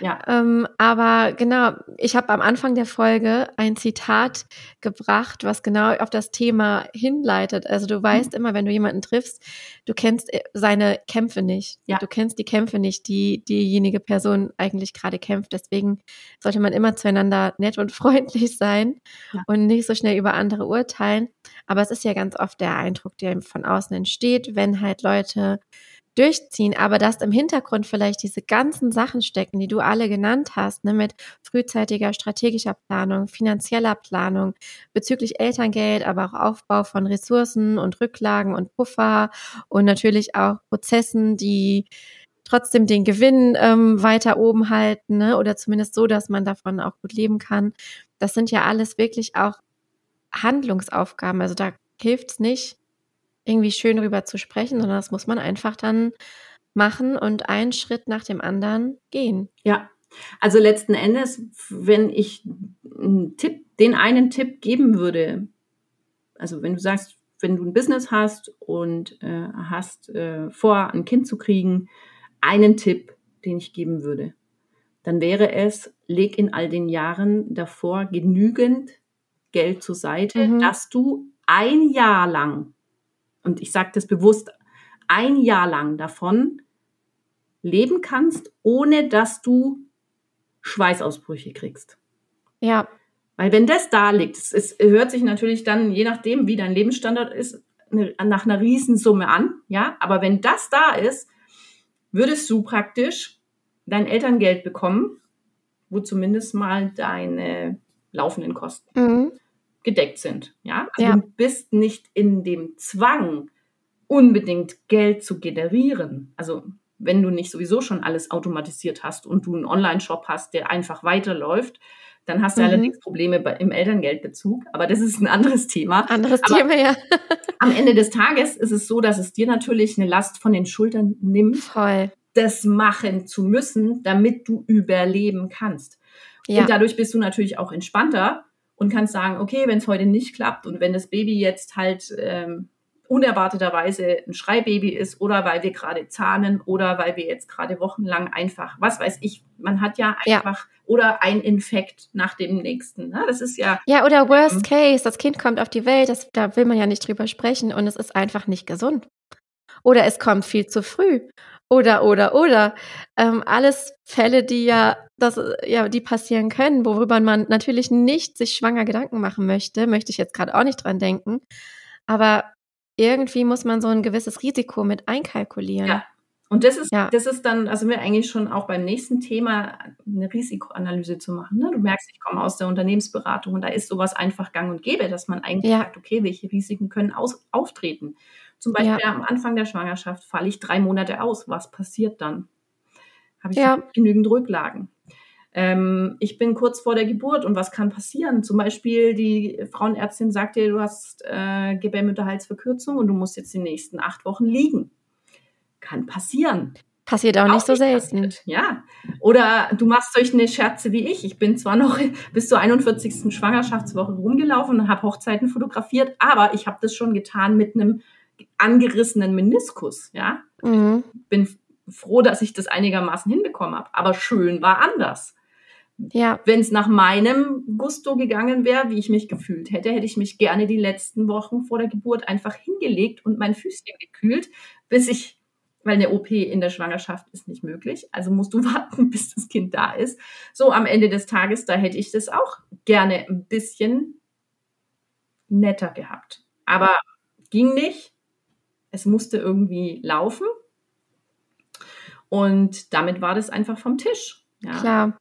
Ja. Ähm, aber genau, ich habe am Anfang der Folge ein Zitat gebracht, was genau auf das Thema hinleitet. Also du weißt mhm. immer, wenn du jemanden triffst, du kennst äh, seine Kämpfe nicht. Ja. Du kennst die Kämpfe nicht, die diejenige Person eigentlich gerade kämpft. Deswegen sollte man immer zueinander nett und [LAUGHS] freundlich sein ja. und nicht so schnell über andere urteilen. Aber es ist ja ganz oft der Eindruck, der von außen entsteht, wenn halt Leute durchziehen, aber dass im Hintergrund vielleicht diese ganzen Sachen stecken, die du alle genannt hast, ne, mit frühzeitiger strategischer Planung, finanzieller Planung, bezüglich Elterngeld, aber auch Aufbau von Ressourcen und Rücklagen und Puffer und natürlich auch Prozessen, die trotzdem den Gewinn ähm, weiter oben halten, ne? oder zumindest so, dass man davon auch gut leben kann. Das sind ja alles wirklich auch Handlungsaufgaben. Also da hilft es nicht, irgendwie schön rüber zu sprechen, sondern das muss man einfach dann machen und einen Schritt nach dem anderen gehen. Ja, also letzten Endes, wenn ich einen Tipp, den einen Tipp geben würde, also wenn du sagst, wenn du ein Business hast und äh, hast äh, vor, ein Kind zu kriegen, einen Tipp, den ich geben würde, dann wäre es, leg in all den Jahren davor genügend Geld zur Seite, mhm. dass du ein Jahr lang und ich sage das bewusst, ein Jahr lang davon leben kannst, ohne dass du Schweißausbrüche kriegst. Ja. Weil wenn das da liegt, es, es hört sich natürlich dann, je nachdem, wie dein Lebensstandard ist, eine, nach einer Riesensumme an, ja. Aber wenn das da ist, würdest du praktisch dein Elterngeld bekommen, wo zumindest mal deine laufenden Kosten mhm gedeckt sind. Ja? Also ja. du bist nicht in dem Zwang, unbedingt Geld zu generieren. Also wenn du nicht sowieso schon alles automatisiert hast und du einen Online-Shop hast, der einfach weiterläuft, dann hast du mhm. allerdings Probleme bei, im Elterngeldbezug. Aber das ist ein anderes Thema. Anderes aber Thema, ja. [LAUGHS] am Ende des Tages ist es so, dass es dir natürlich eine Last von den Schultern nimmt, Voll. das machen zu müssen, damit du überleben kannst. Ja. Und dadurch bist du natürlich auch entspannter, und kannst sagen, okay, wenn es heute nicht klappt und wenn das Baby jetzt halt ähm, unerwarteterweise ein Schreibaby ist oder weil wir gerade zahnen oder weil wir jetzt gerade wochenlang einfach, was weiß ich, man hat ja einfach ja. oder ein Infekt nach dem nächsten. Ne? Das ist ja. Ja, oder Worst Case, das Kind kommt auf die Welt, das, da will man ja nicht drüber sprechen und es ist einfach nicht gesund. Oder es kommt viel zu früh. Oder, oder, oder. Ähm, alles Fälle, die ja, das, ja, die passieren können, worüber man natürlich nicht sich schwanger Gedanken machen möchte, möchte ich jetzt gerade auch nicht dran denken. Aber irgendwie muss man so ein gewisses Risiko mit einkalkulieren. Ja. Und das ist, ja. das ist dann, also wir eigentlich schon auch beim nächsten Thema eine Risikoanalyse zu machen. Ne? Du merkst, ich komme aus der Unternehmensberatung und da ist sowas einfach gang und gäbe, dass man eigentlich ja. sagt, okay, welche Risiken können aus, auftreten? Zum Beispiel ja. am Anfang der Schwangerschaft falle ich drei Monate aus. Was passiert dann? Habe ich ja. genügend Rücklagen? Ähm, ich bin kurz vor der Geburt und was kann passieren? Zum Beispiel die Frauenärztin sagt dir, du hast äh, Gebärmutterhalsverkürzung und du musst jetzt die nächsten acht Wochen liegen. Kann passieren. Passiert auch, auch nicht so selten. Passiert. Ja. Oder du machst solche Scherze wie ich. Ich bin zwar noch [LAUGHS] bis zur 41. Schwangerschaftswoche rumgelaufen und habe Hochzeiten fotografiert, aber ich habe das schon getan mit einem angerissenen Meniskus, ja. Mhm. Bin froh, dass ich das einigermaßen hinbekommen habe. Aber schön war anders. Ja. Wenn es nach meinem Gusto gegangen wäre, wie ich mich gefühlt hätte, hätte ich mich gerne die letzten Wochen vor der Geburt einfach hingelegt und mein Füßchen gekühlt, bis ich, weil eine OP in der Schwangerschaft ist nicht möglich, also musst du [LAUGHS] warten, bis das Kind da ist. So am Ende des Tages, da hätte ich das auch gerne ein bisschen netter gehabt. Aber ging nicht. Es musste irgendwie laufen. Und damit war das einfach vom Tisch. Ja. Klar.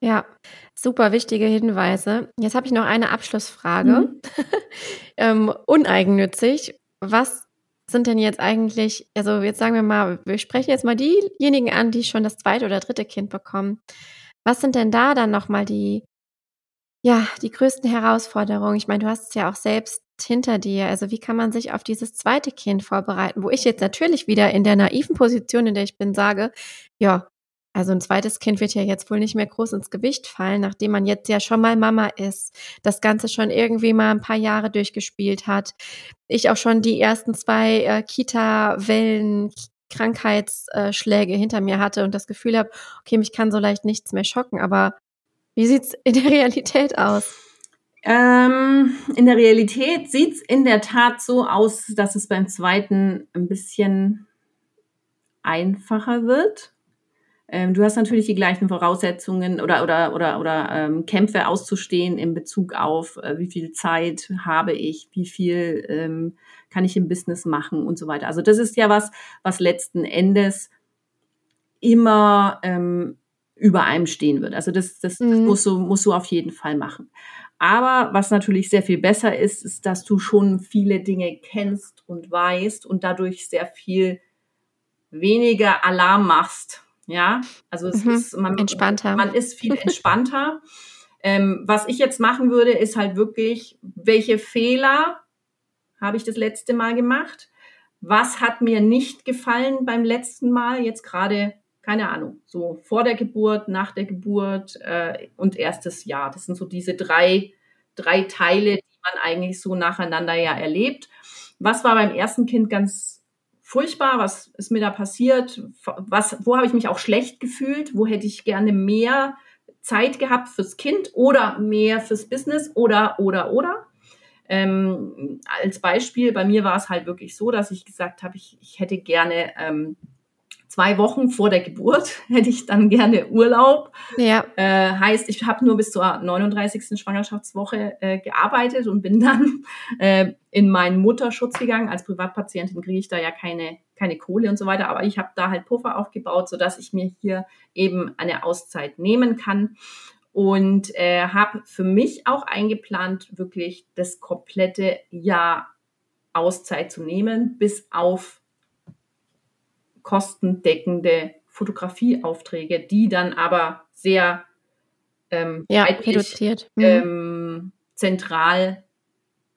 Ja, super wichtige Hinweise. Jetzt habe ich noch eine Abschlussfrage. Mhm. [LAUGHS] ähm, uneigennützig. Was sind denn jetzt eigentlich, also jetzt sagen wir mal, wir sprechen jetzt mal diejenigen an, die schon das zweite oder dritte Kind bekommen. Was sind denn da dann nochmal die, ja, die größten Herausforderungen? Ich meine, du hast es ja auch selbst hinter dir. Also wie kann man sich auf dieses zweite Kind vorbereiten? Wo ich jetzt natürlich wieder in der naiven Position, in der ich bin, sage, ja, also ein zweites Kind wird ja jetzt wohl nicht mehr groß ins Gewicht fallen, nachdem man jetzt ja schon mal Mama ist, das Ganze schon irgendwie mal ein paar Jahre durchgespielt hat. Ich auch schon die ersten zwei äh, Kita-Wellen, Krankheitsschläge hinter mir hatte und das Gefühl habe, okay, mich kann so leicht nichts mehr schocken. Aber wie sieht's in der Realität aus? Ähm, in der Realität sieht's in der Tat so aus, dass es beim zweiten ein bisschen einfacher wird ähm, du hast natürlich die gleichen Voraussetzungen oder oder oder oder ähm, Kämpfe auszustehen in Bezug auf äh, wie viel Zeit habe ich, wie viel ähm, kann ich im Business machen und so weiter. Also das ist ja was, was letzten Endes immer ähm, über einem stehen wird. Also das, das, mhm. das musst du musst du auf jeden Fall machen. Aber was natürlich sehr viel besser ist, ist, dass du schon viele Dinge kennst und weißt und dadurch sehr viel weniger Alarm machst ja, also es mhm. ist man, entspannter. Man ist viel [LAUGHS] entspannter. ähm, was ich jetzt machen würde, ist halt wirklich, welche Fehler habe ich das letzte Mal gemacht? Was hat mir nicht gefallen beim letzten Mal? Jetzt gerade, keine Ahnung, so vor der Geburt, nach der Geburt äh, und erstes Jahr. Das sind so diese drei, drei Teile, die man eigentlich so nacheinander ja erlebt. Was war beim ersten Kind ganz furchtbar, was ist mir da passiert, was, wo habe ich mich auch schlecht gefühlt, wo hätte ich gerne mehr Zeit gehabt fürs Kind oder mehr fürs Business oder, oder, oder. Ähm, als Beispiel, bei mir war es halt wirklich so, dass ich gesagt habe, ich, ich hätte gerne ähm, zwei Wochen vor der Geburt [LAUGHS] hätte ich dann gerne Urlaub. Ja. Äh, heißt, ich habe nur bis zur 39. Schwangerschaftswoche äh, gearbeitet und bin dann [LAUGHS] äh, in meinen Mutterschutz gegangen. Als Privatpatientin kriege ich da ja keine, keine Kohle und so weiter, aber ich habe da halt Puffer aufgebaut, sodass ich mir hier eben eine Auszeit nehmen kann. Und äh, habe für mich auch eingeplant, wirklich das komplette Jahr Auszeit zu nehmen, bis auf kostendeckende Fotografieaufträge, die dann aber sehr ähm, ja, reduziert. Mhm. Ähm, zentral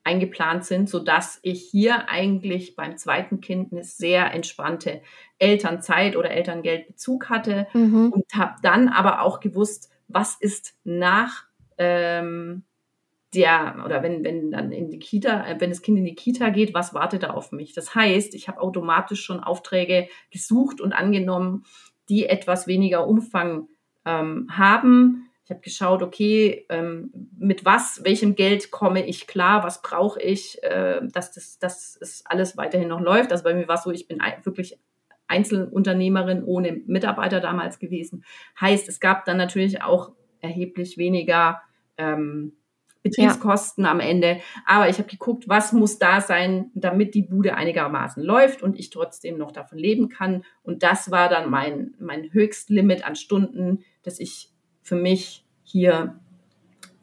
eingeplant sind, so dass ich hier eigentlich beim zweiten Kind eine sehr entspannte Elternzeit oder Elterngeldbezug hatte mhm. und habe dann aber auch gewusst, was ist nach ähm, der oder wenn wenn dann in die Kita, äh, wenn das Kind in die Kita geht, was wartet da auf mich? Das heißt, ich habe automatisch schon Aufträge gesucht und angenommen, die etwas weniger Umfang ähm, haben. Ich habe geschaut, okay, ähm, mit was, welchem Geld komme ich klar, was brauche ich, äh, dass das, dass es alles weiterhin noch läuft. Also bei mir war es so, ich bin wirklich Einzelunternehmerin ohne Mitarbeiter damals gewesen. Heißt, es gab dann natürlich auch erheblich weniger ähm, Betriebskosten ja. am Ende. Aber ich habe geguckt, was muss da sein, damit die Bude einigermaßen läuft und ich trotzdem noch davon leben kann. Und das war dann mein, mein Höchstlimit an Stunden, das ich für mich hier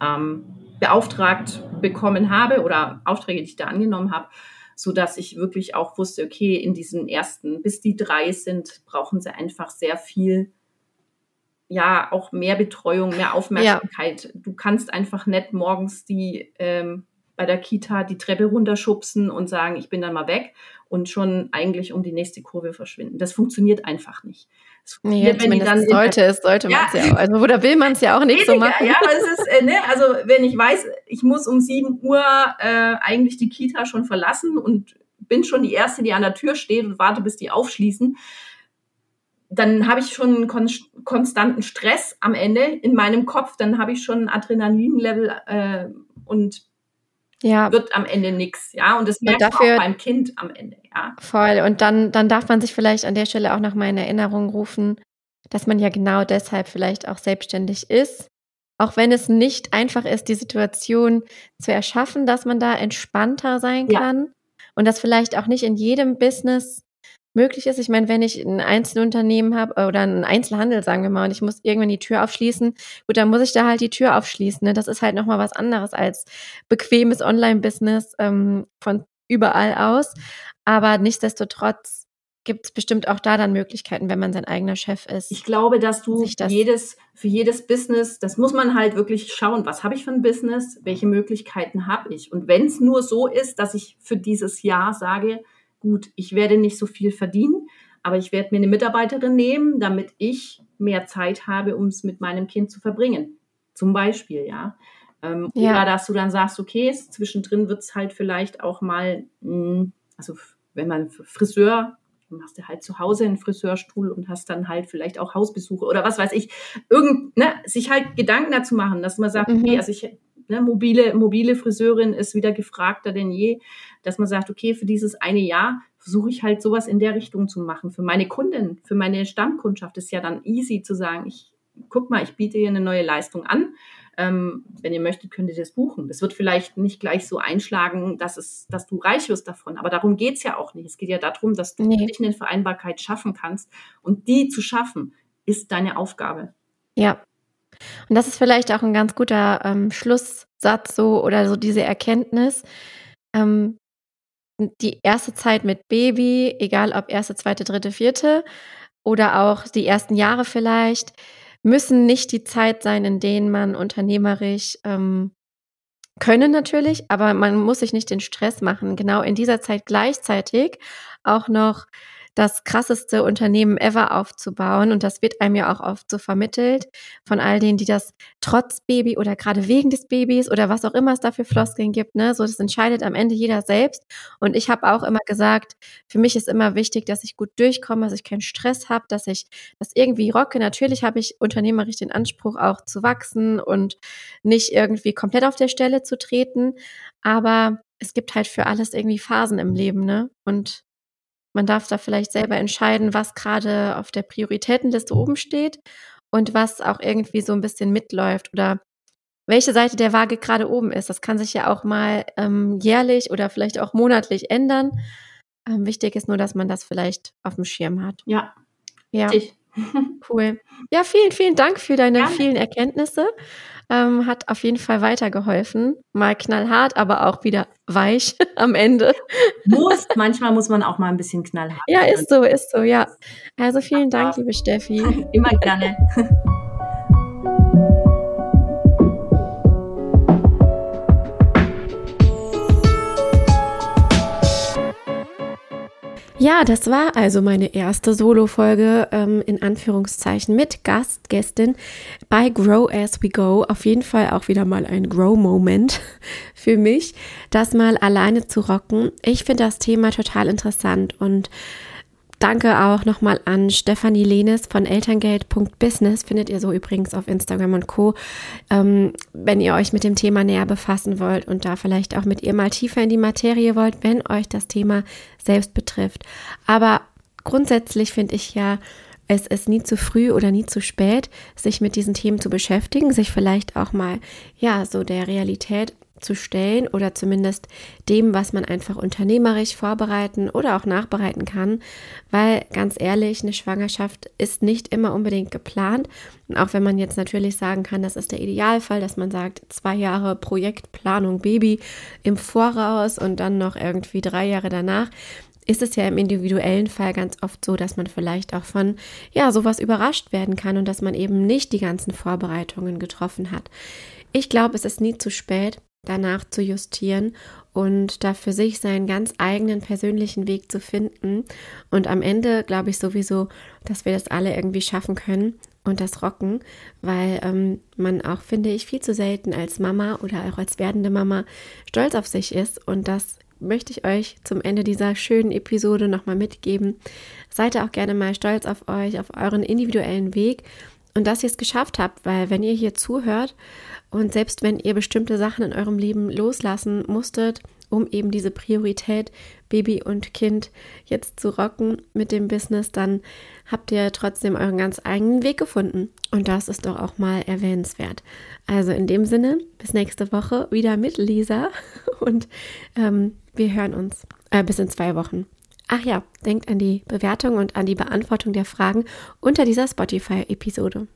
ähm, beauftragt bekommen habe oder Aufträge, die ich da angenommen habe, so dass ich wirklich auch wusste, okay, in diesen ersten, bis die drei sind, brauchen sie einfach sehr viel ja auch mehr Betreuung, mehr Aufmerksamkeit. Ja. Du kannst einfach nicht morgens die ähm, bei der Kita die Treppe runterschubsen und sagen, ich bin dann mal weg und schon eigentlich um die nächste Kurve verschwinden. Das funktioniert einfach nicht. Nee, wenn die dann sollte es, sollte man es ja auch. Also oder will man es ja auch nicht so machen. Ja, aber es ist, äh, ne, also wenn ich weiß, ich muss um 7 Uhr äh, eigentlich die Kita schon verlassen und bin schon die Erste, die an der Tür steht und warte, bis die aufschließen, dann habe ich schon einen kon konstanten Stress am Ende in meinem Kopf, dann habe ich schon ein Adrenalinlevel äh, und ja. wird am Ende nichts, ja. Und das merkt man auch beim Kind am Ende, ja. Voll. Und dann, dann darf man sich vielleicht an der Stelle auch noch mal in Erinnerung rufen, dass man ja genau deshalb vielleicht auch selbstständig ist. Auch wenn es nicht einfach ist, die Situation zu erschaffen, dass man da entspannter sein kann. Ja. Und das vielleicht auch nicht in jedem Business möglich ist. Ich meine, wenn ich ein Einzelunternehmen habe oder einen Einzelhandel, sagen wir mal, und ich muss irgendwann die Tür aufschließen, gut, dann muss ich da halt die Tür aufschließen. Ne? Das ist halt nochmal was anderes als bequemes Online-Business ähm, von überall aus. Aber nichtsdestotrotz gibt es bestimmt auch da dann Möglichkeiten, wenn man sein eigener Chef ist. Ich glaube, dass du das jedes, für jedes Business, das muss man halt wirklich schauen, was habe ich für ein Business, welche Möglichkeiten habe ich. Und wenn es nur so ist, dass ich für dieses Jahr sage, gut, ich werde nicht so viel verdienen, aber ich werde mir eine Mitarbeiterin nehmen, damit ich mehr Zeit habe, um es mit meinem Kind zu verbringen. Zum Beispiel, ja. Ähm, ja. Oder dass du dann sagst, okay, zwischendrin wird es halt vielleicht auch mal, mh, hm, also wenn man Friseur dann machst du halt zu Hause einen Friseurstuhl und hast dann halt vielleicht auch Hausbesuche oder was weiß ich. Irgend, ne, sich halt Gedanken dazu machen, dass man sagt, mhm. okay, also ich, ne, mobile, mobile Friseurin ist wieder gefragter denn je, dass man sagt, okay, für dieses eine Jahr versuche ich halt sowas in der Richtung zu machen. Für meine Kunden, für meine Stammkundschaft ist ja dann easy zu sagen, ich guck mal, ich biete hier eine neue Leistung an ähm, wenn ihr möchtet, könnt ihr das buchen. Das wird vielleicht nicht gleich so einschlagen, dass, es, dass du reich wirst davon. Aber darum geht's ja auch nicht. Es geht ja darum, dass du nee. eine Vereinbarkeit schaffen kannst. Und die zu schaffen, ist deine Aufgabe. Ja. Und das ist vielleicht auch ein ganz guter ähm, Schlusssatz so oder so diese Erkenntnis. Ähm, die erste Zeit mit Baby, egal ob erste, zweite, dritte, vierte oder auch die ersten Jahre vielleicht, müssen nicht die Zeit sein, in denen man unternehmerisch ähm, können natürlich, aber man muss sich nicht den Stress machen, genau in dieser Zeit gleichzeitig auch noch das krasseste Unternehmen ever aufzubauen. Und das wird einem ja auch oft so vermittelt von all denen, die das trotz Baby oder gerade wegen des Babys oder was auch immer es dafür Floskeln gibt. Ne? So, das entscheidet am Ende jeder selbst. Und ich habe auch immer gesagt, für mich ist immer wichtig, dass ich gut durchkomme, dass ich keinen Stress habe, dass ich das irgendwie rocke. Natürlich habe ich unternehmerisch den Anspruch, auch zu wachsen und nicht irgendwie komplett auf der Stelle zu treten. Aber es gibt halt für alles irgendwie Phasen im Leben, ne? Und man darf da vielleicht selber entscheiden, was gerade auf der Prioritätenliste oben steht und was auch irgendwie so ein bisschen mitläuft oder welche Seite der Waage gerade oben ist. Das kann sich ja auch mal ähm, jährlich oder vielleicht auch monatlich ändern. Ähm, wichtig ist nur, dass man das vielleicht auf dem Schirm hat. Ja. Ja. Ich. [LAUGHS] Cool. Ja, vielen, vielen Dank für deine Gerne. vielen Erkenntnisse. Ähm, hat auf jeden Fall weitergeholfen. Mal knallhart, aber auch wieder weich [LAUGHS] am Ende. Muss, manchmal muss man auch mal ein bisschen knallhart. Ja, ist so, ist so, ja. Also vielen Dank, liebe Steffi. [LAUGHS] Immer gerne. Ja, das war also meine erste Solo-Folge ähm, in Anführungszeichen mit Gast, Gästin bei Grow As We Go. Auf jeden Fall auch wieder mal ein Grow-Moment [LAUGHS] für mich, das mal alleine zu rocken. Ich finde das Thema total interessant und Danke auch nochmal an Stefanie Lehnes von Elterngeld.business, findet ihr so übrigens auf Instagram und Co. Ähm, wenn ihr euch mit dem Thema näher befassen wollt und da vielleicht auch mit ihr mal tiefer in die Materie wollt, wenn euch das Thema selbst betrifft. Aber grundsätzlich finde ich ja, es ist nie zu früh oder nie zu spät, sich mit diesen Themen zu beschäftigen, sich vielleicht auch mal, ja, so der Realität zu stellen oder zumindest dem, was man einfach unternehmerisch vorbereiten oder auch nachbereiten kann, weil ganz ehrlich, eine Schwangerschaft ist nicht immer unbedingt geplant. Und auch wenn man jetzt natürlich sagen kann, das ist der Idealfall, dass man sagt, zwei Jahre Projektplanung Baby im Voraus und dann noch irgendwie drei Jahre danach, ist es ja im individuellen Fall ganz oft so, dass man vielleicht auch von ja sowas überrascht werden kann und dass man eben nicht die ganzen Vorbereitungen getroffen hat. Ich glaube, es ist nie zu spät, danach zu justieren und da für sich seinen ganz eigenen persönlichen Weg zu finden. Und am Ende glaube ich sowieso, dass wir das alle irgendwie schaffen können und das rocken, weil ähm, man auch, finde ich, viel zu selten als Mama oder auch als werdende Mama stolz auf sich ist und das möchte ich euch zum Ende dieser schönen Episode nochmal mitgeben. Seid auch gerne mal stolz auf euch, auf euren individuellen Weg und dass ihr es geschafft habt, weil wenn ihr hier zuhört und selbst wenn ihr bestimmte Sachen in eurem Leben loslassen musstet, um eben diese Priorität Baby und Kind jetzt zu rocken mit dem Business, dann habt ihr trotzdem euren ganz eigenen Weg gefunden. Und das ist doch auch mal erwähnenswert. Also in dem Sinne, bis nächste Woche wieder mit Lisa [LAUGHS] und ähm, wir hören uns äh, bis in zwei Wochen. Ach ja, denkt an die Bewertung und an die Beantwortung der Fragen unter dieser Spotify-Episode.